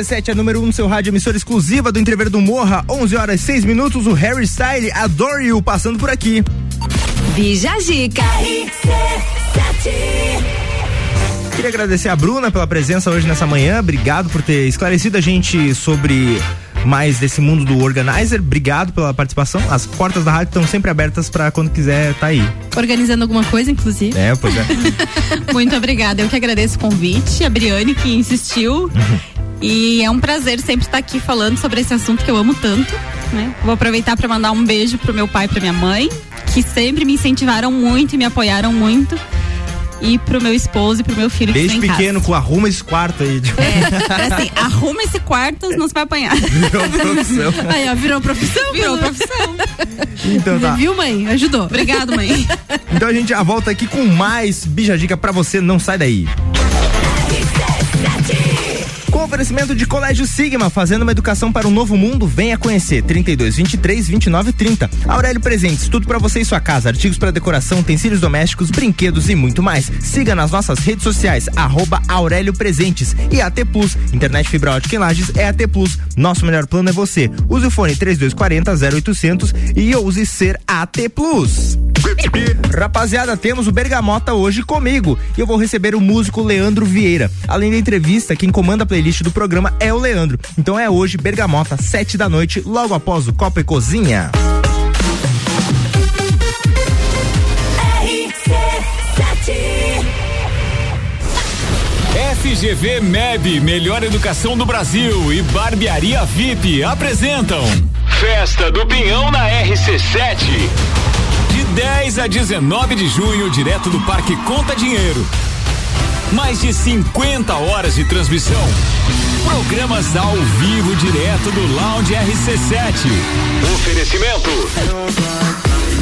RC7 é número 1 um no seu rádio, emissora exclusiva do Entrever do Morra, 11 horas 6 minutos. O Harry Style, Adore You, passando por aqui. Bija Zica. Queria agradecer a Bruna pela presença hoje nessa manhã. Obrigado por ter esclarecido a gente sobre mais desse mundo do organizer. Obrigado pela participação. As portas da rádio estão sempre abertas para quando quiser estar tá aí. Organizando alguma coisa, inclusive. É, pois é. Muito obrigada. Eu que agradeço o convite. A Briane que insistiu. E é um prazer sempre estar aqui falando sobre esse assunto que eu amo tanto. Né? Vou aproveitar para mandar um beijo pro meu pai e pra minha mãe, que sempre me incentivaram muito e me apoiaram muito e pro meu esposo e pro meu filho Desde que pequeno, com arruma esse quarto aí. Tipo. É, assim, arruma esse quarto, não se vai apanhar. Virou profissão. Aí, ó, virou profissão? Virou profissão. Então tá. Viu, mãe? Ajudou. Obrigado, mãe. Então a gente já volta aqui com mais Bija Dica pra você, não sai daí. Oferecimento de Colégio Sigma, fazendo uma educação para um novo mundo, venha conhecer. 32 23 29 30. Aurélio Presentes, tudo para você e sua casa, artigos para decoração, utensílios domésticos, brinquedos e muito mais. Siga nas nossas redes sociais, arroba Aurélio Presentes e AT Plus. Internet fibra ótica em Lages é AT Plus. Nosso melhor plano é você. Use o fone 3240 0800 e ouse ser AT Plus. Rapaziada, temos o Bergamota hoje comigo e eu vou receber o músico Leandro Vieira. Além da entrevista, quem comanda a playlist do programa é o Leandro. Então é hoje, Bergamota, sete da noite, logo após o Copa e Cozinha. FGV MEB, melhor educação do Brasil e Barbearia VIP apresentam Festa do Pinhão na RC7. De 10 a 19 de junho, direto do Parque Conta Dinheiro. Mais de 50 horas de transmissão. Programas ao vivo direto do Lounge RC7. Oferecimento.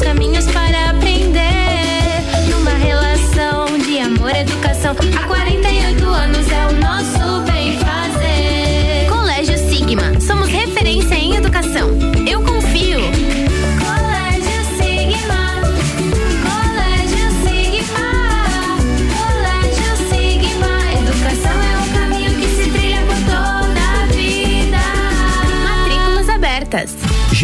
caminhos para aprender. Numa relação de amor educação, há 48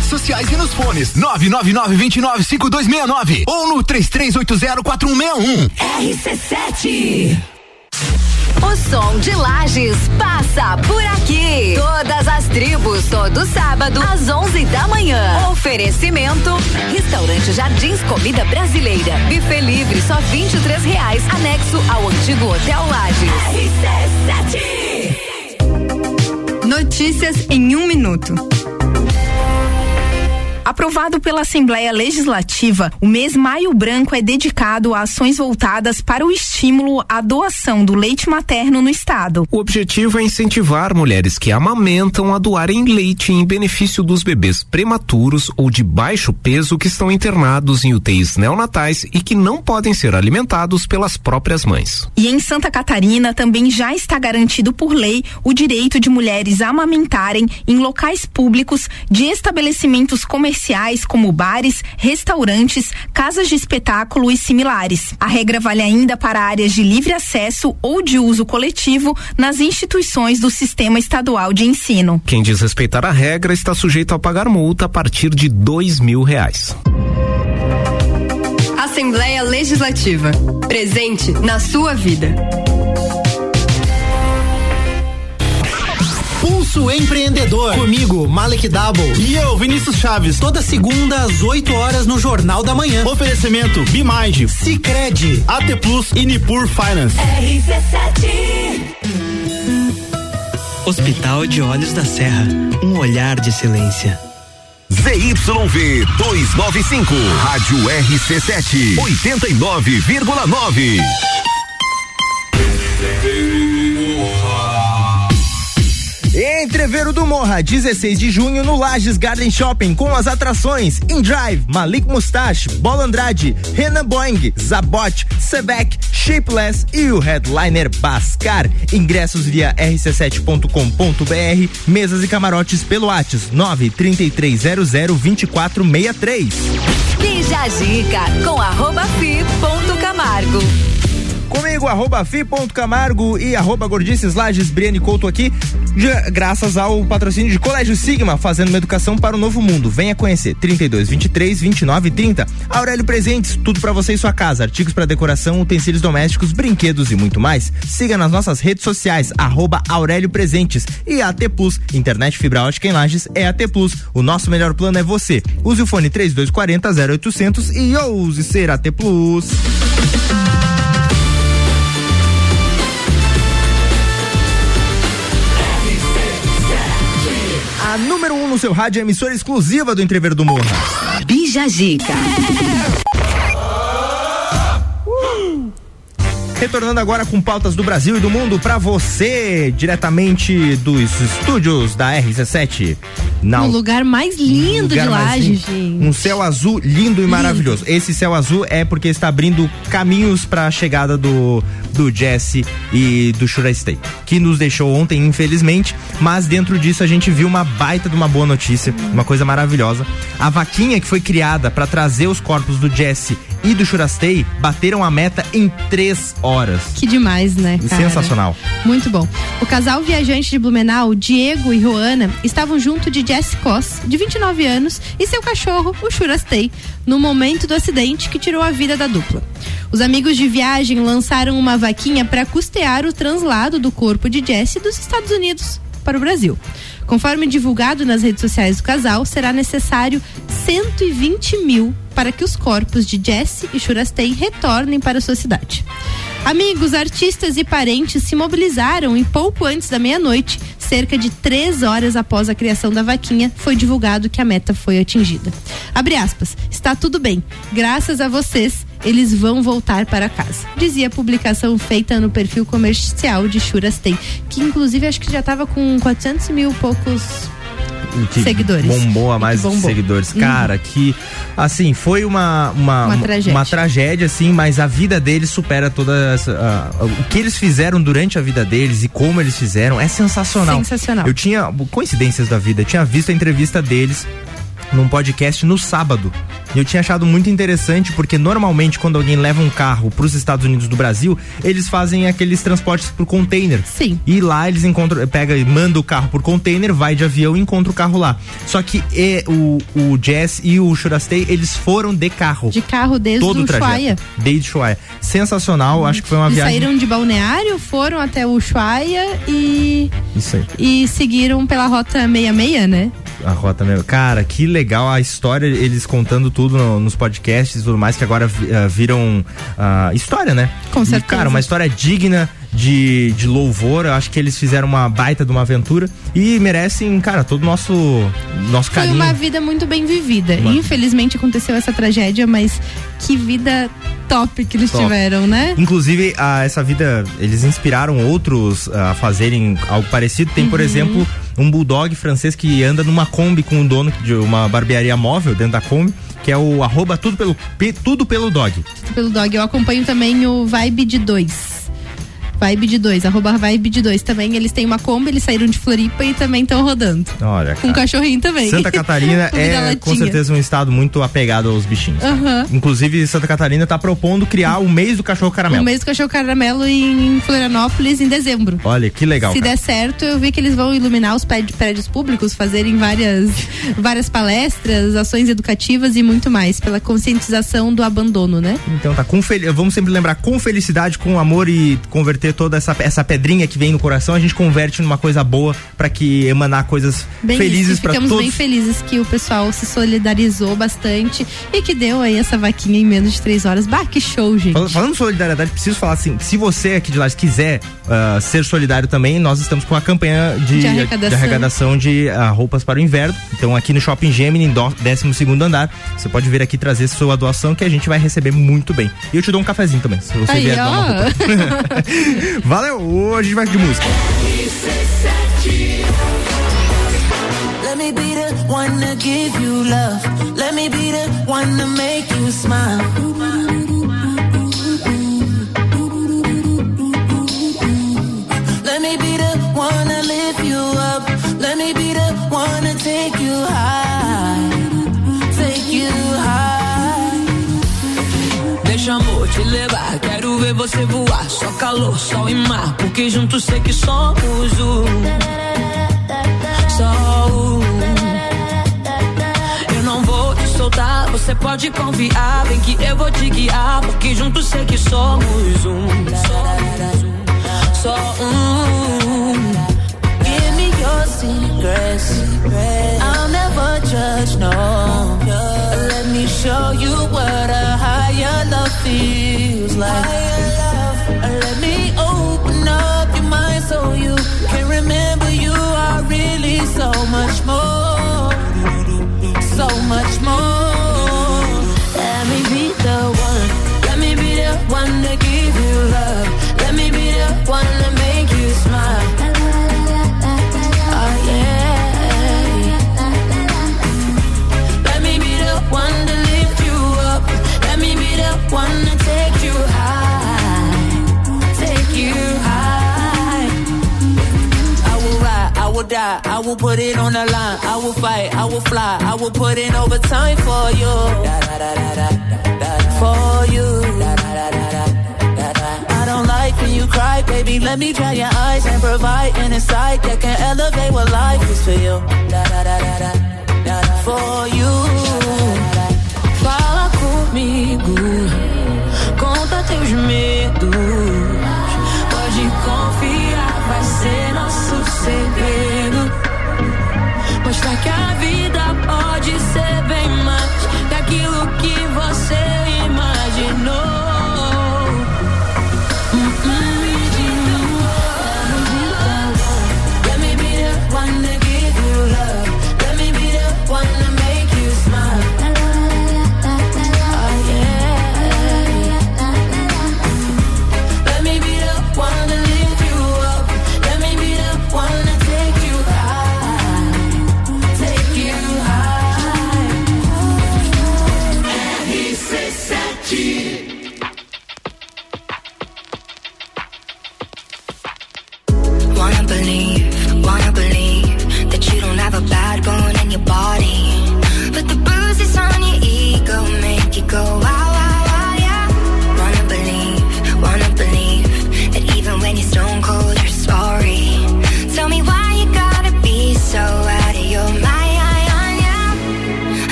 redes sociais e nos fones 999-295269 ou no 33804161. RC7. O som de Lages passa por aqui. Todas as tribos, todo sábado, às 11 da manhã. Oferecimento: Restaurante Jardins Comida Brasileira. Buffet livre, só 23 reais. Anexo ao antigo Hotel Lages. Notícias em um minuto. Aprovado pela Assembleia Legislativa, o mês Maio Branco é dedicado a ações voltadas para o estímulo à doação do leite materno no estado. O objetivo é incentivar mulheres que amamentam a doarem leite em benefício dos bebês prematuros ou de baixo peso que estão internados em UTIs neonatais e que não podem ser alimentados pelas próprias mães. E em Santa Catarina também já está garantido por lei o direito de mulheres amamentarem em locais públicos de estabelecimentos comerciais como bares, restaurantes, casas de espetáculo e similares. A regra vale ainda para áreas de livre acesso ou de uso coletivo nas instituições do sistema estadual de ensino. Quem desrespeitar a regra está sujeito a pagar multa a partir de dois mil reais. Assembleia Legislativa. Presente na sua vida. Pulso Empreendedor. Comigo, Malek Double. E eu, Vinícius Chaves. Toda segunda às 8 horas no Jornal da Manhã. Oferecimento Bimind, Cicred, AT Plus e Nipur Finance. RC7 Hospital de Olhos da Serra, um olhar de excelência. ZYV 295, Rádio RC7, 89,9. Entreveiro do Morra, 16 de junho no Lages Garden Shopping com as atrações In Drive, Malik Mustache, Bola Andrade, Renan Boing, Zabot, Sebek, Shapeless e o headliner Bascar. Ingressos via rc7.com.br, mesas e camarotes pelo WhatsApp 93300 2463. Bija a dica com arroba fi ponto Camargo. Comigo, arroba fi.camargo e arroba gordices Lages, Briane Couto aqui, graças ao patrocínio de Colégio Sigma, fazendo uma educação para o novo mundo. Venha conhecer, 32, 23, 29 e 30. Aurélio Presentes, tudo para você e sua casa, artigos para decoração, utensílios domésticos, brinquedos e muito mais. Siga nas nossas redes sociais, arroba Aurélio Presentes e AT Plus, internet fibra ótica em Lages é AT Plus. O nosso melhor plano é você. Use o fone 3240 0800 e ouse ser AT Plus. No seu rádio emissora exclusiva do Entrever do Morra. Bija a Retornando agora com pautas do Brasil e do mundo pra você, diretamente dos estúdios da RC7. Na No lugar mais lindo lugar de lindo. gente. Um céu azul lindo e maravilhoso. Esse céu azul é porque está abrindo caminhos para a chegada do do Jesse e do Shura Stay, que nos deixou ontem, infelizmente, mas dentro disso a gente viu uma baita de uma boa notícia, uma coisa maravilhosa. A vaquinha que foi criada para trazer os corpos do Jesse e do Shurastei bateram a meta em três horas. Que demais, né, cara? Sensacional. Muito bom. O casal viajante de Blumenau, Diego e Joana, estavam junto de Jess Koss, de 29 anos, e seu cachorro, o Shurastei, no momento do acidente que tirou a vida da dupla. Os amigos de viagem lançaram uma vaquinha para custear o translado do corpo de Jesse dos Estados Unidos para o Brasil. Conforme divulgado nas redes sociais do casal, será necessário 120 mil para que os corpos de Jesse e Shurastei retornem para sua cidade. Amigos, artistas e parentes se mobilizaram e pouco antes da meia-noite, cerca de três horas após a criação da vaquinha, foi divulgado que a meta foi atingida. Abre aspas, está tudo bem. Graças a vocês, eles vão voltar para casa. Dizia a publicação feita no perfil comercial de Shurastei, que inclusive acho que já estava com 400 mil poucos que Seguidores. Bombou a mais bombou. seguidores. Uhum. Cara, que assim, foi uma uma, Uma tragédia. uma tragédia, assim, mas a vida deles supera toda essa, ah, o que eles fizeram durante a vida deles e como eles fizeram é sensacional. Sensacional. Eu tinha coincidências da vida, eu tinha visto a entrevista deles num podcast no sábado. E eu tinha achado muito interessante porque normalmente quando alguém leva um carro para os Estados Unidos do Brasil, eles fazem aqueles transportes por container. Sim. E lá eles encontram, pega e manda o carro por container, vai de avião e encontra o carro lá. Só que e, o, o Jess e o Shurastei, eles foram de carro. De carro desde Todo o trajeto. Ushuaia. Desde Ushuaia. Sensacional, acho que foi uma Eles viagem. saíram de Balneário, foram até o Ushuaia e, Isso aí. e seguiram pela rota 66, né? A rota mesmo. Cara, que legal a história, eles contando tudo no- nos podcasts e tudo mais, que agora ah, viram ah, história, né? Com E, certeza. cara, uma história digna de, de louvor. Eu acho que eles fizeram uma baita de uma aventura e merecem, cara, todo o nosso, nosso Foi carinho. uma vida muito bem vivida. Uma- Infelizmente aconteceu essa tragédia, mas que vida top que eles Top. tiveram, né? Inclusive, a, essa vida, eles inspiraram outros a fazerem algo parecido. Tem, por Uhum. exemplo, um bulldog francês que anda numa Kombi com um dono de uma barbearia móvel dentro da Kombi, que é o arroba tudo pelo, pe- tudo pelo dog. Pelo dog. Eu acompanho também o Vibe de 2. Vibe de 2, arroba Vibe de 2. Também eles têm uma Kombi, eles saíram de Floripa e também estão rodando. Olha, Com um cachorrinho também. Santa Catarina é com certeza um estado muito apegado aos bichinhos. Inclusive, Santa Catarina está propondo criar o mês do cachorro caramelo. O mês do cachorro caramelo em Florianópolis em dezembro. Olha, que legal. Se cara. der certo, eu vi que eles vão iluminar os prédios, prédios públicos, fazerem várias, várias palestras, ações educativas e muito mais, pela conscientização do abandono, né? Então tá, com fel... vamos sempre lembrar com felicidade, com amor e converter ter toda essa, essa pedrinha que vem no coração, a gente converte numa coisa boa para que emanar coisas Bem felizes para ficamos todos. bem felizes que o pessoal se solidarizou bastante e que deu aí essa vaquinha em menos de três horas. Bah, que show, gente. Fal- Falando em solidariedade, preciso falar assim: se você aqui de lá quiser ah, ser solidário também, nós estamos com a campanha de, De arrecadação. arrecadação de, ah, roupas para o inverno. Então, aqui no Shopping Gemini, em 12 segundo andar, você pode vir aqui trazer sua doação que a gente vai receber muito bem. E eu te dou um cafezinho também, se você Aí, vier dar uma ó. roupa. Valeu, hoje a gente vai de música. Let me be the one to give you love. Let me be the one to make you smile. Let me be the one to lift you up. Let me be the one to take you high. Take you high. Deixa amor te levar, quero ver você voar. Só calor, sol e mar, porque juntos sei que somos um. Só um. Eu não vou te soltar, você pode confiar. Vem que eu vou te guiar, porque juntos sei que somos um. Só um. Give me your secrets. I'll never judge, no. Let me show you what a higher love feels like. Much more. So much more. Die, I will put it on the line. I will fight, I will fly, I will put in overtime for you. For you. I don't like when you cry, baby. Let me dry your eyes and provide an insight that can elevate what life is for you. For you. Fala comigo, conta teus medos. Ser nosso segredo. Mostrar que a vida pode ser bem mais daquilo que você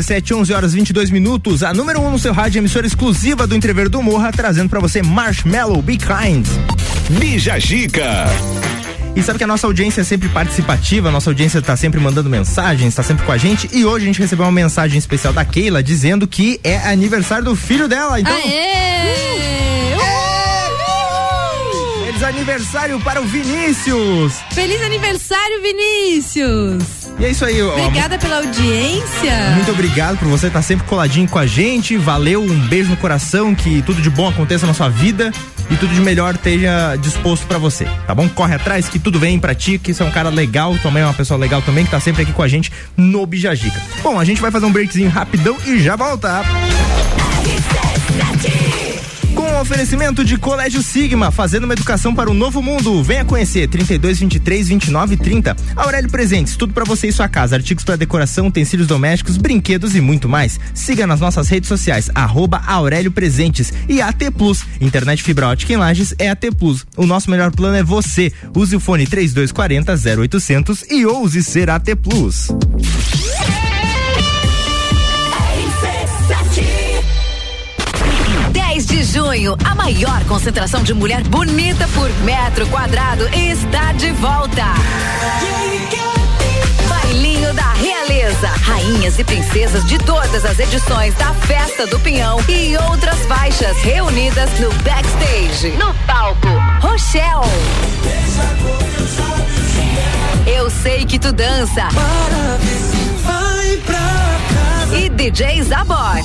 RC7, 11 horas 22 minutos. A número 1 um no seu rádio, emissora exclusiva do Entrever do Morra, trazendo pra você Marshmallow Be Kind. Bija Gica. E sabe que a nossa audiência é sempre participativa, a nossa audiência tá sempre mandando mensagens, tá sempre com a gente. E hoje a gente recebeu uma mensagem especial da Keila dizendo que é aniversário do filho dela. Então. Aê! Feliz aniversário para o Vinícius! Feliz aniversário, Vinícius! E é isso aí, ó. Obrigada pela audiência. Muito obrigado por você estar sempre coladinho com a gente. Valeu, um beijo no coração, que tudo de bom aconteça na sua vida e tudo de melhor esteja disposto pra você, tá bom? Corre atrás que tudo vem pra ti, que você é um cara legal, também é uma pessoa legal também, que tá sempre aqui com a gente no Bijagica. Bom, a gente vai fazer um breakzinho rapidão e já volta. Com o oferecimento de Colégio Sigma, fazendo uma educação para o novo mundo. Venha conhecer 32 23 29 30. Aurélio Presentes, tudo para você e sua casa, artigos para decoração, utensílios domésticos, brinquedos e muito mais. Siga nas nossas redes sociais arroba Aurélio Presentes e AT Plus. Internet fibra ótica em Lages é AT Plus. O nosso melhor plano é você. Use o fone 3240 0800 e ouse ser AT Plus. De junho, a maior concentração de mulher bonita por metro quadrado está de volta. Bailinho da Realeza. Rainhas e princesas de todas as edições da Festa do Pinhão e outras faixas reunidas no backstage. No palco, Rochelle. Eu sei que tu dança. E DJ Zabot.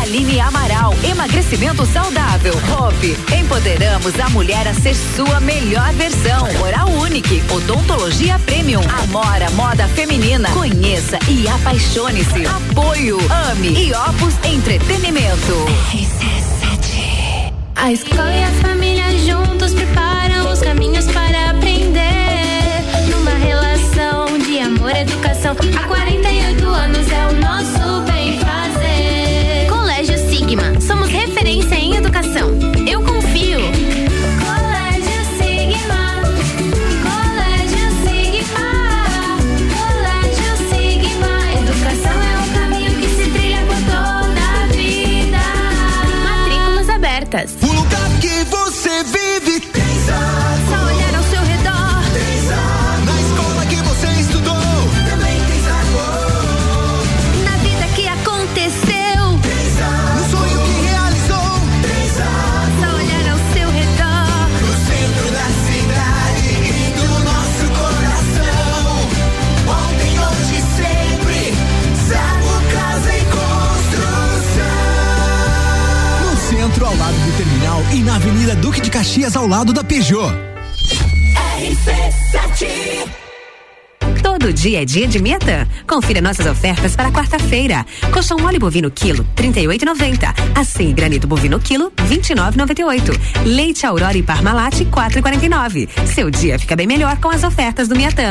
Aline Amaral, emagrecimento saudável. Hope, empoderamos a mulher a ser sua melhor versão. Oral Unique, odontologia premium. Amora, moda feminina. Conheça e apaixone-se. Apoio, ame e Opus Entretenimento. A escola e a família juntos preparam os caminhos para aprender. Numa relação de amor e educação. Há 48 anos é o nosso Avenida Duque de Caxias, ao lado da Peugeot. RC7 Todo dia é dia de Miatã. Confira nossas ofertas para quarta-feira. Colchão mole bovino quilo, 38,90. Assim, granito bovino quilo, 29,98. Leite Aurora e Parmalat, 4,49. Seu dia fica bem melhor com as ofertas do Miatã.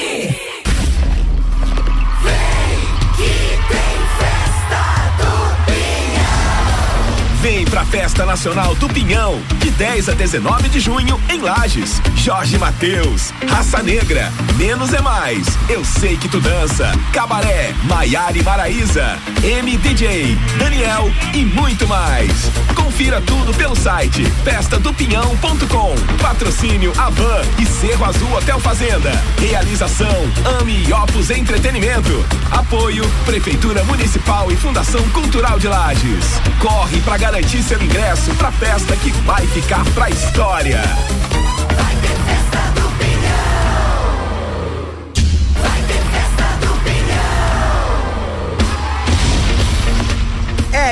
Vem pra Festa Nacional do Pinhão, de 10 a 19 de junho, em Lages. Jorge Mateus, Raça Negra, Menos é Mais, Eu Sei Que Tu Dança, Cabaré, Maiara Maraíza, MDJ, Daniel e muito mais. Confira tudo pelo site festadopinhão.com. Patrocínio Avan e Cerro Azul Hotel Fazenda. Realização Ame e Opus Entretenimento. Apoio Prefeitura Municipal e Fundação Cultural de Lages. Corre pra garantir seu ingresso pra festa que vai ficar pra história.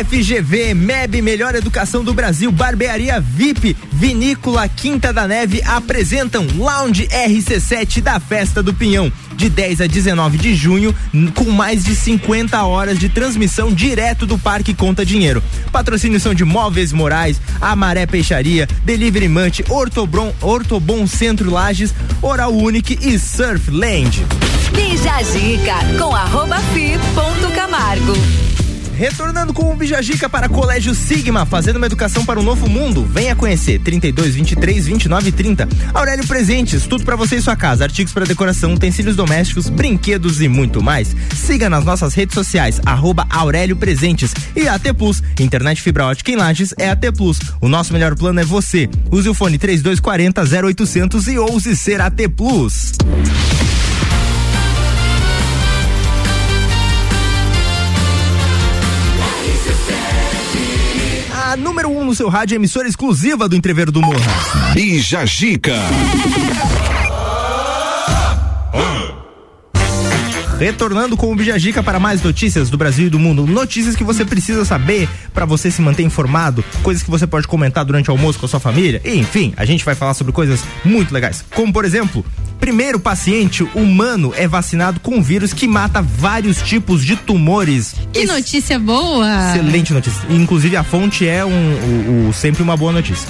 FGV, MEB, Melhor Educação do Brasil, Barbearia VIP, Vinícola Quinta da Neve apresentam Lounge RC7 da Festa do Pinhão, de 10 a 19 de junho, com mais de 50 horas de transmissão direto do Parque Conta Dinheiro. Patrocínio são de Móveis Morais, Amaré Peixaria, Delivery Munch, Ortobron, Ortobon Centro Lages, Oral Unique e Surfland. Bija a Dica com arroba fi ponto Camargo. Retornando com o Bijagica para Colégio Sigma, fazendo uma educação para um novo mundo. Venha conhecer 32 23 29 30. Aurélio Presentes, tudo para você e sua casa, artigos para decoração, utensílios domésticos, brinquedos e muito mais. Siga nas nossas redes sociais arroba Aurélio Presentes e AT Plus, internet fibra ótica em Lages é AT Plus. O nosso melhor plano é você. Use o fone 3240 0800 e ouse ser AT Plus. Número 1 um no seu rádio, emissora exclusiva do Entreveiro do Morra. Bija Gica. Retornando com o Bijagica para mais notícias do Brasil e do mundo. Notícias que você precisa saber para você se manter informado, coisas que você pode comentar durante o almoço com a sua família. E, enfim, a gente vai falar sobre coisas muito legais. Como, por exemplo, primeiro paciente humano é vacinado com um vírus que mata vários tipos de tumores. Que notícia boa! Excelente notícia. Inclusive, a fonte é um, o- o- sempre uma boa notícia.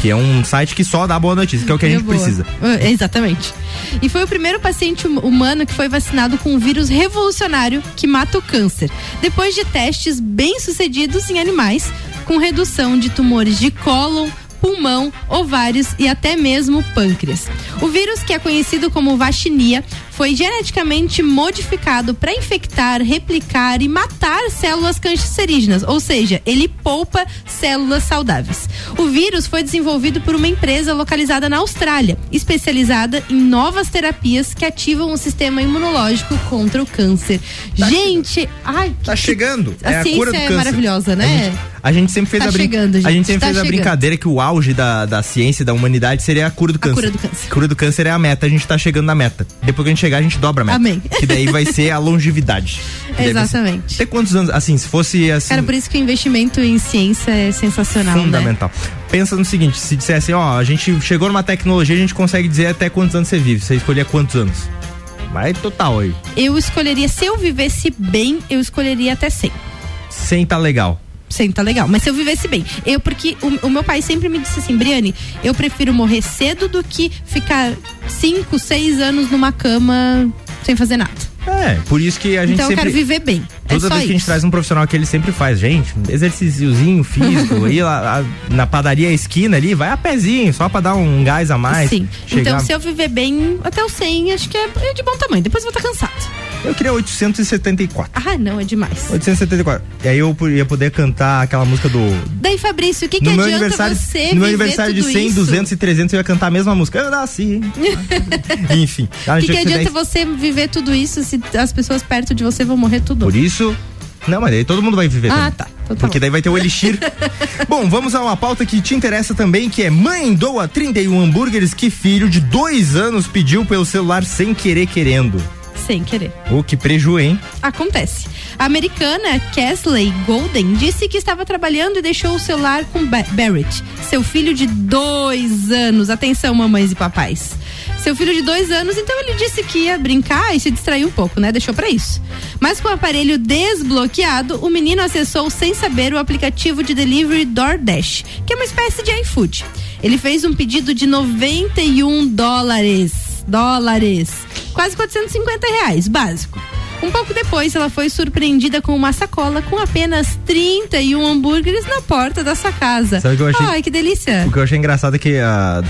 Que é um site que só dá boa notícia, que é o que a gente Boa. precisa. É, Exatamente. E foi o primeiro paciente hum- humano que foi vacinado com um vírus revolucionário que mata o câncer. Depois de testes bem sucedidos em animais, com redução de tumores de cólon, pulmão, ovários e até mesmo pâncreas. O vírus, que é conhecido como vaxinia, foi geneticamente modificado para infectar, replicar e matar células cancerígenas, ou seja, ele poupa células saudáveis. O vírus foi desenvolvido por uma empresa localizada na Austrália, especializada em novas terapias que ativam o sistema imunológico contra o câncer. Gente, ai, Tá chegando. A é a ciência cura do é câncer. maravilhosa, A né? gente, a gente sempre fez Tá a brin- chegando, A gente, gente sempre tá fez a chegando. brincadeira que o auge da, da ciência e da humanidade seria a cura do câncer. cura do câncer. A cura do câncer é a meta, a gente tá chegando na meta. Depois que a gente chegar, a gente dobra a meta. Amém. Que daí vai ser a longevidade. Vai ser- Exatamente. Até quantos anos, assim, se fosse assim, Cara, por isso que o investimento em ciência é sensacional, né? fundamental. Pensa no seguinte, se dissesse, ó, a gente chegou numa tecnologia, a gente consegue dizer até quantos anos você vive. Você escolher quantos anos? Vai total aí. Eu escolheria, se eu vivesse bem, eu escolheria até 100. 100 tá legal. 100 tá legal, mas se eu vivesse bem. Eu, porque o, o meu pai sempre me disse assim, Briane, eu prefiro morrer cedo do que ficar 5, 6 anos numa cama sem fazer nada. É, por isso que a gente então eu sempre... quero viver bem. Toda é vez que a gente isso. traz um profissional que ele sempre faz, gente, exercíciozinho físico, ir lá na padaria esquina ali, vai a pezinho, só pra dar um gás a mais. Sim. Chegar... Então, se eu viver bem até o 100, acho que é, é de bom tamanho. Depois eu vou estar cansado. Eu queria 874. Ah, não, é demais. 874. E aí eu ia poder cantar aquela música do. Daí, Fabrício, o que, que meu adianta você no meu aniversário de tudo 100, isso? 200 e 300 eu ia cantar a mesma música. Eu nasci. Enfim. O Ah, que, que já- adianta você viver tudo isso se as pessoas perto de você vão morrer tudo? Por isso. Não, mas aí todo mundo vai viver Ah, também. tá. Então tá Porque bom. daí vai ter o Elixir. bom, vamos a uma pauta que te interessa também, que é mãe doa 31 hambúrgueres que filho de dois anos pediu pelo celular sem querer querendo. Sem querer. Ô, que preju, hein? Acontece. A americana Kesley Golden disse que estava trabalhando e deixou o celular com Ba- Barrett, seu filho de dois anos. Atenção, mamães e papais. Seu filho de dois anos, então ele disse que ia brincar e se distrair um pouco, né? Deixou pra isso. Mas com o aparelho desbloqueado, o menino acessou sem saber o aplicativo de delivery DoorDash, que é uma espécie de iFood. Ele fez um pedido de 91 dólares. Dólares. Quase 450 reais, básico. Um pouco depois, ela foi surpreendida com uma sacola com apenas 31 hambúrgueres na porta da sua casa. Sabe o que eu achei? Ai, que delícia. O que eu achei engraçado é que a,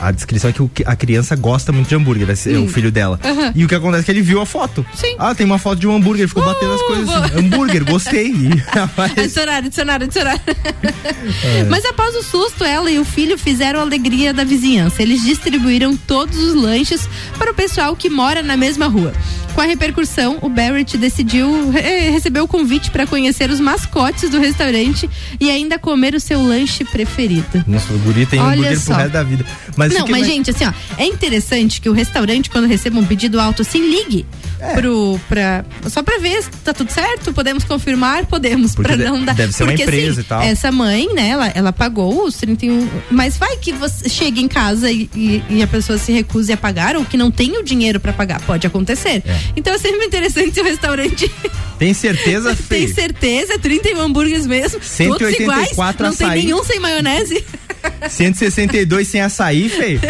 a, a descrição é que o a criança gosta muito de hambúrguer, Hum. o filho dela. Aham. E o que acontece é que ele viu a foto. Sim. Ah, tem uma foto de um hambúrguer, ficou batendo as coisas assim. Hambúrguer, gostei. E, rapaz, Adicionar, adicionar, adicionar. É. Mas após o susto, ela e o filho fizeram a alegria da vizinhança. Eles distribuíram todos os lanches para o pessoal que mora na mesma rua. Com a repercussão, o Barrett decidiu eh, receber o convite para conhecer os mascotes do restaurante e ainda comer o seu lanche preferido. Nossa, o guri tem Olha hambúrguer só. pro resto da vida. Mas não, mas mais- gente, assim, ó, é interessante que o restaurante, quando receba um pedido alto assim, ligue. pro pra só pra ver se tá tudo certo, podemos confirmar, podemos, Porque pra de- não dar. deve ser uma Porque, empresa assim, e tal. Essa mãe, né, ela, ela pagou os 31, mas vai que você chega em casa e, e- e a pessoa se recuse a pagar ou que não tem o dinheiro pra pagar, pode acontecer. É. Então é sempre interessante se o restaurante Tem certeza, tem Fê? certeza, 31 hambúrgueres mesmo, todos 184 iguais, não tem açaí. nenhum sem maionese. 162 sem açaí, feio.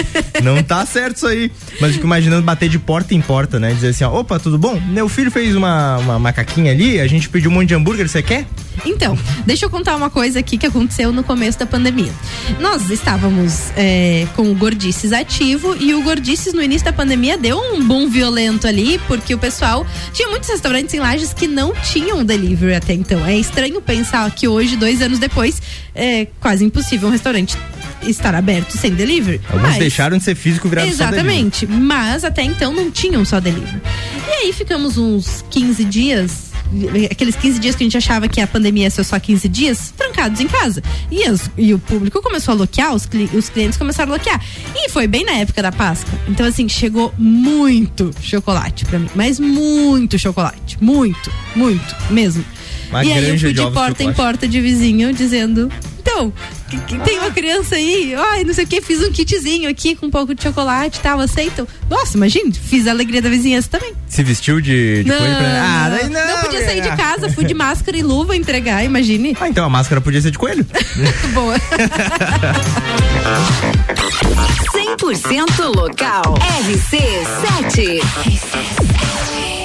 Não tá certo isso aí. Mas eu fico imaginando bater de porta em porta, né? Dizer assim, ó, opa, tudo bom? Meu filho fez uma, uma macaquinha ali, a gente pediu um monte de hambúrguer, você quer? Então, deixa eu contar uma coisa aqui que aconteceu no começo da pandemia. Nós estávamos é, com o Gordices ativo e o Gordices no início da pandemia deu um bom violento ali, porque o pessoal tinha muitos restaurantes em lajes que não tinham delivery até então. É estranho pensar que hoje, dois anos depois, é quase impossível um restaurante estar aberto sem delivery. Alguns Mas- deixaram de ser físico delivery. Exatamente, mas até então não tinham só delivery. E aí ficamos uns 15 dias, aqueles 15 dias que a gente achava que a pandemia ia ser só 15 dias, trancados em casa. E, as- e o público começou a loquear, os, cli- os clientes começaram a loquear. E foi bem na época da Páscoa. Então, assim, chegou muito chocolate pra mim, mas muito chocolate. Muito, muito mesmo. Uma e aí eu fui de, de porta em porta de vizinho dizendo: então, tem uma criança aí, ai, não sei o que, fiz um kitzinho aqui com um pouco de chocolate e tal, aceitam? Nossa, imagina, fiz a alegria da vizinhança também. Se vestiu de, de não, pra... Ah, não, não. Não podia sair de casa, fui de máscara e luva entregar, imagine. Ah, então a máscara podia ser de coelho. Boa. 100% local. RC7. RC7.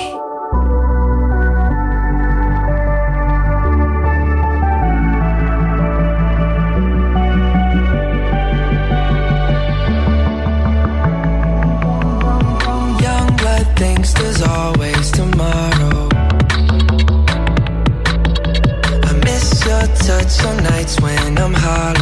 When I'm hollow.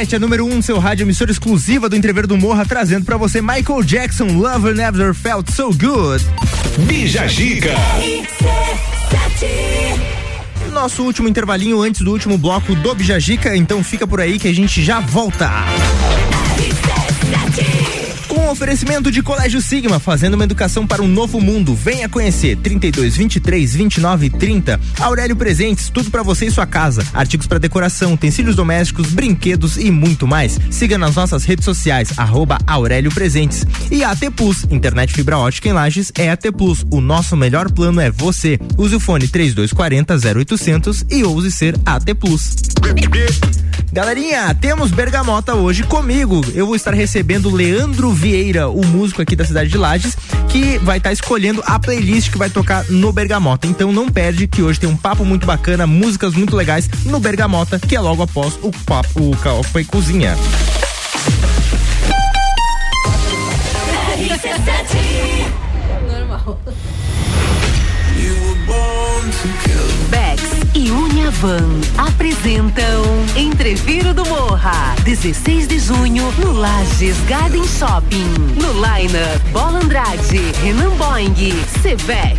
RC7 é número 1, um, seu rádio emissora exclusiva do Entrever do Morra, trazendo pra você Michael Jackson, Lover Never Felt So Good. Bija Gica. Nosso último intervalinho antes do último bloco do Bijagica, então fica por aí que a gente já volta. Oferecimento de Colégio Sigma, fazendo uma educação para um novo mundo. Venha conhecer 32 23 29 30. Aurélio Presentes, tudo para você e sua casa. Artigos para decoração, utensílios domésticos, brinquedos e muito mais. Siga nas nossas redes sociais, arroba Aurélio Presentes. E AT Plus, internet fibra ótica em Lages é AT Plus. O nosso melhor plano é você. Use o fone 3240 0800 e ouse ser AT Plus. Galerinha, temos Bergamota hoje comigo. Eu vou estar recebendo Leandro Vieira, o músico aqui da cidade de Lages, que vai estar escolhendo a playlist que vai tocar no Bergamota. Então não perde que hoje tem um papo muito bacana, músicas muito legais no Bergamota, que é logo após o papo o Copa e Cozinha. Normal. E Uniavan apresentam Entreviro do Morra, 16 de junho no Lages Garden Shopping. No Liner, Bola Andrade, Renan Boing, Sevec,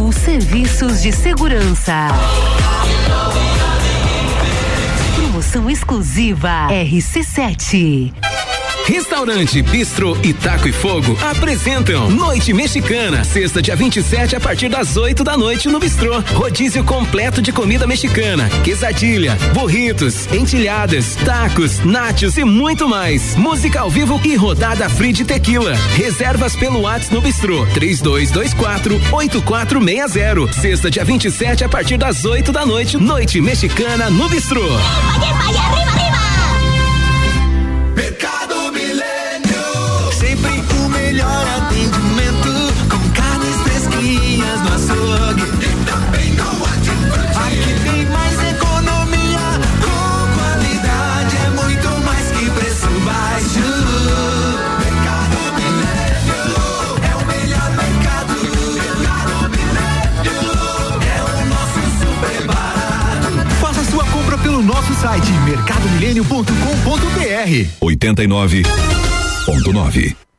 Serviços de Segurança. Promoção exclusiva RC7. Restaurante Bistro e Taco e Fogo apresentam Noite Mexicana, sexta dia 27 a partir das 8 da noite no Bistrô. Rodízio completo de comida mexicana, quesadilha, burritos, entilhadas, tacos, nachos e muito mais. Música ao vivo e rodada free de tequila. Reservas pelo WhatsApp no Bistrô 3224 8460. Sexta dia 27 a partir das 8 da noite, Noite Mexicana no Bistrô. Mercado nosso site mercadomilênio.com.br. 89.9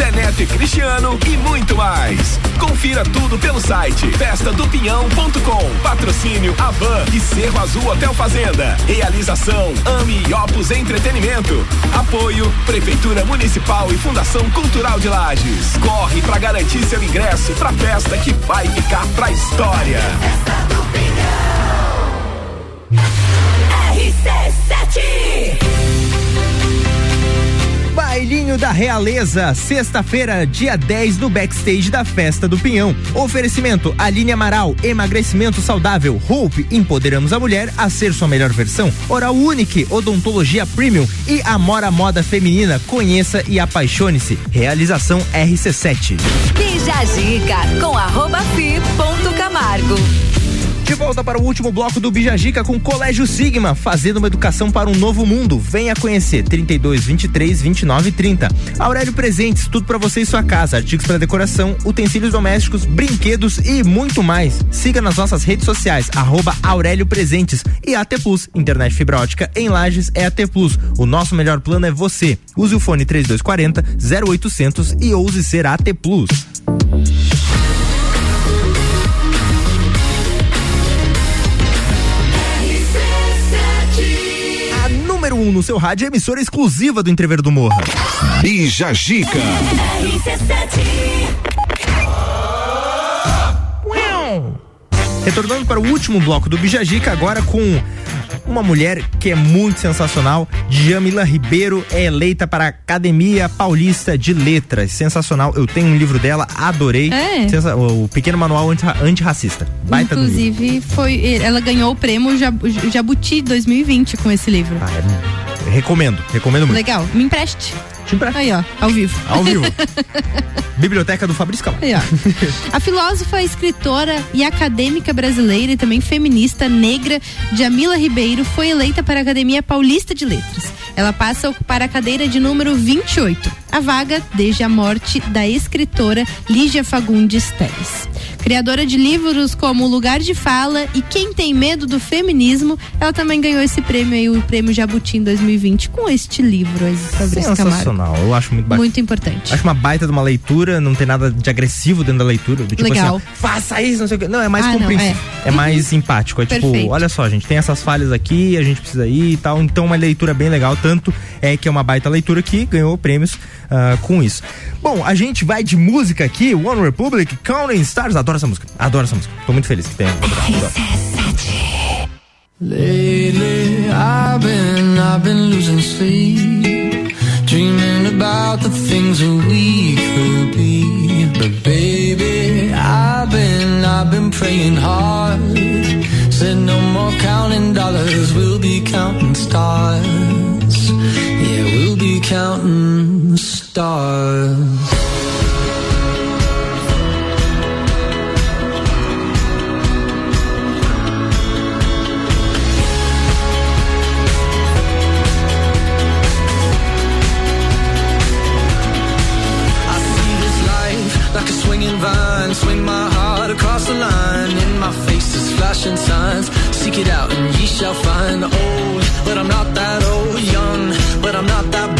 Zé Neto e Cristiano e muito mais. Confira tudo pelo site festadopinhão.com. Patrocínio Avan e Cerro Azul Hotel Fazenda. Realização Ami Opus Entretenimento. Apoio Prefeitura Municipal e Fundação Cultural de Lages. Corre para garantir seu ingresso pra festa que vai ficar pra história. RC7 Bailinho da Realeza, sexta-feira, dia 10, no backstage da Festa do Pinhão. Oferecimento Aline Amaral, emagrecimento saudável, Hope, empoderamos a mulher a ser sua melhor versão. Oral Unique, odontologia premium e Amora Moda Feminina, conheça e apaixone-se. Realização RC7. Bija a Gica com arroba fi ponto Camargo. Volta para o último bloco do Bijagica com Colégio Sigma, fazendo uma educação para um novo mundo. Venha conhecer 32 23 29 30. Aurélio Presentes, tudo para você e sua casa, artigos para decoração, utensílios domésticos, brinquedos e muito mais. Siga nas nossas redes sociais arroba Aurélio Presentes e AT Plus, internet fibra ótica em Lages é AT Plus. O nosso melhor plano é você. Use o fone 3240 0800 e ouse ser AT Plus. 1 no seu rádio emissora exclusiva do Entrever do Morra. Bija Gica. Retornando para o último bloco do Bijagica, agora com uma mulher que é muito sensacional. Jamila Ribeiro é eleita para a Academia Paulista de Letras. Sensacional. Eu tenho um livro dela, adorei. É. Sensa- o Pequeno Manual Anti- Antirracista. Baita. Inclusive, foi, ela ganhou o prêmio Jab- Jabuti 2020 com esse livro. Ah, é- recomendo, recomendo muito. Legal, me empreste. Empresto. Aí, ó, ao vivo. Ao vivo. Biblioteca do Fabrício Camargo. Aí, ó. A filósofa, escritora e acadêmica brasileira e também feminista negra Jamila Ribeiro foi eleita para a Academia Paulista de Letras. Ela passa a ocupar a cadeira de número 28, a vaga desde a morte da escritora Lígia Fagundes Teles. Criadora de livros como Lugar de Fala e Quem Tem Medo do Feminismo, ela também ganhou esse prêmio aí, o prêmio Jabuti em 2020, com este livro aí, Fabrício. Sensacional. Eu acho muito bacana. Muito importante. Acho uma baita de uma leitura, não tem nada de agressivo dentro da leitura. Tipo Legal. assim, ó, faça isso, não sei o quê. Não, é mais Ah, não, é. É. mais simpático. É tipo, Perfeito. olha só, gente, tem essas falhas aqui, a gente precisa ir e tal. Então, uma leitura bem legal. Tanto é que é uma baita leitura que ganhou prêmios ah, com isso. Bom, a gente vai de música aqui, One Republic, Counting Stars. Adoro essa música. Adoro essa música. Tô muito feliz que tenha. Lately, I've been, I've been losing sleep, dreaming about the things that we could be. But baby, I've been, I've been praying hard. Said no more counting dollars, we'll be counting stars. Counting stars. I see this life like a swinging vine. Swing my heart across the line. In my face is flashing signs. Seek it out and ye shall find. Old, but I'm not that old. Young, but I'm not that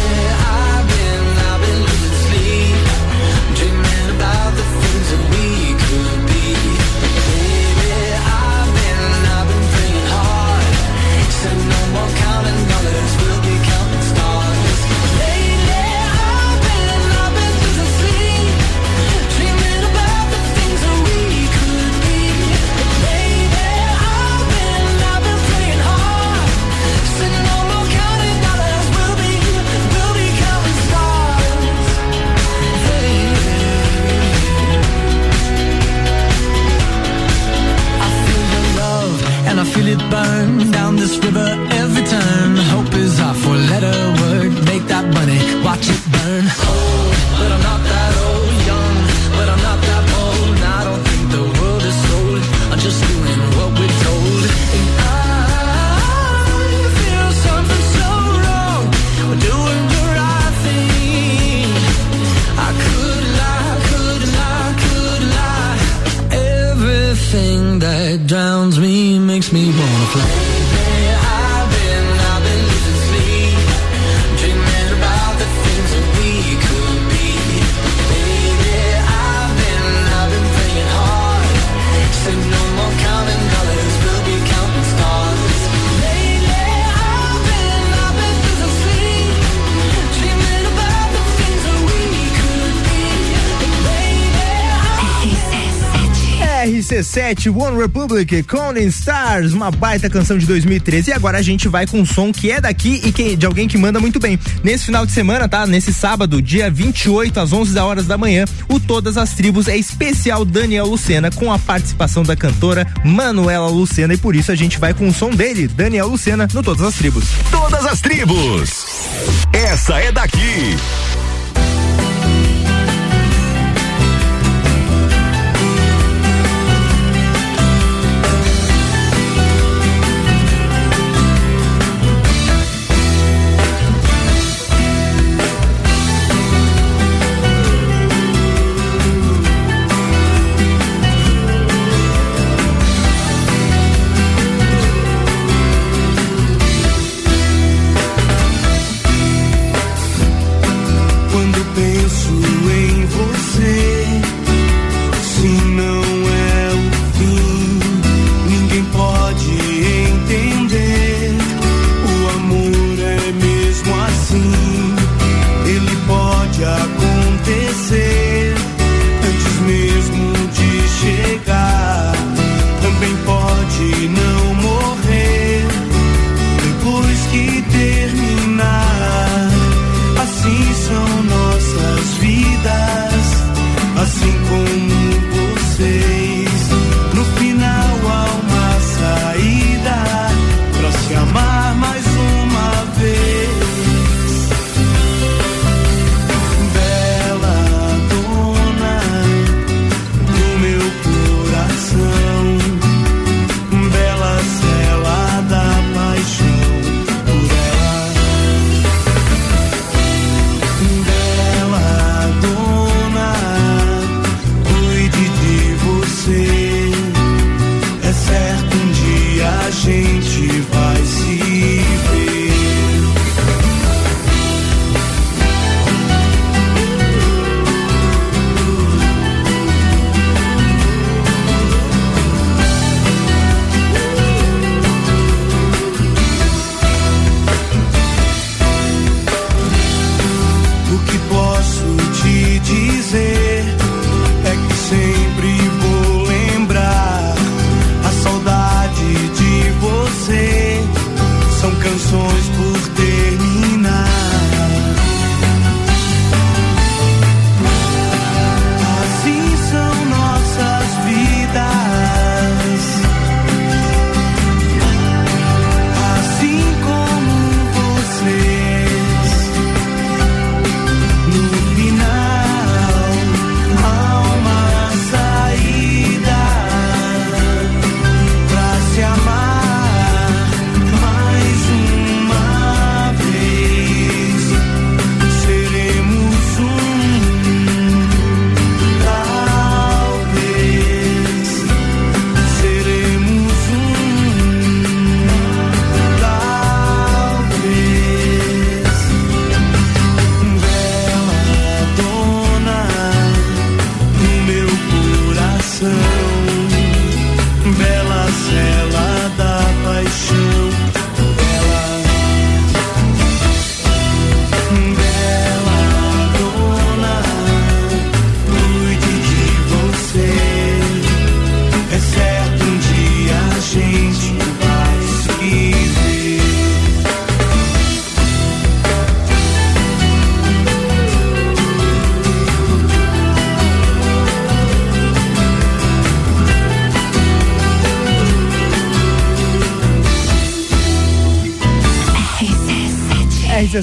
RC7 One Republic Condem Stars, uma baita canção de 2013. E agora a gente vai com um som que é daqui e que, de alguém que manda muito bem. Nesse final de semana, tá? Nesse sábado, dia 28 às 11 da horas da manhã, o Todas as Tribos é especial Daniel Lucena com a participação da cantora Manuela Lucena e por isso a gente vai com o som dele, Daniel Lucena, no Todas as Tribos. Todas as tribos. Essa é daqui.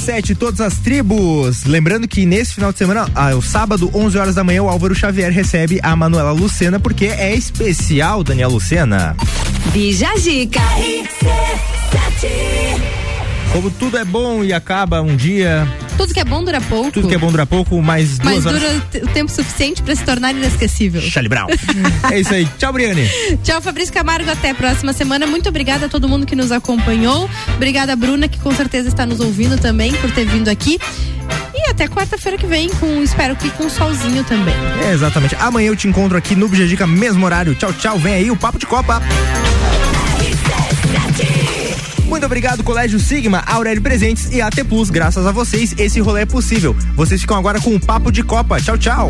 RC7, todas as tribos. Lembrando que nesse final de semana, ah, o sábado, 11 horas da manhã, o Álvaro Xavier recebe a Manuela Lucena, porque é especial, Daniel Lucena. Bija Zica. Como tudo é bom e acaba um dia, Tudo que é bom dura pouco. Tudo que é bom dura pouco, Mas duas horas. dura o tempo suficiente pra se tornar inesquecível. Charlie Brown. é isso aí. Tchau, Briane. Tchau, Fabrício Camargo. Até a próxima semana. Muito obrigada a todo mundo que nos acompanhou. Obrigada, Bruna, que com certeza está nos ouvindo também por ter vindo aqui. E até quarta-feira que vem, com espero que com solzinho também. É, exatamente. Amanhã eu te encontro aqui no Bijagica, mesmo horário. Tchau, tchau. Vem aí o Papo de Copa. Muito obrigado, Colégio Sigma, Aurélio Presentes e AT Plus. Graças a vocês, esse rolê é possível. Vocês ficam agora com o Papo de Copa. Tchau, tchau.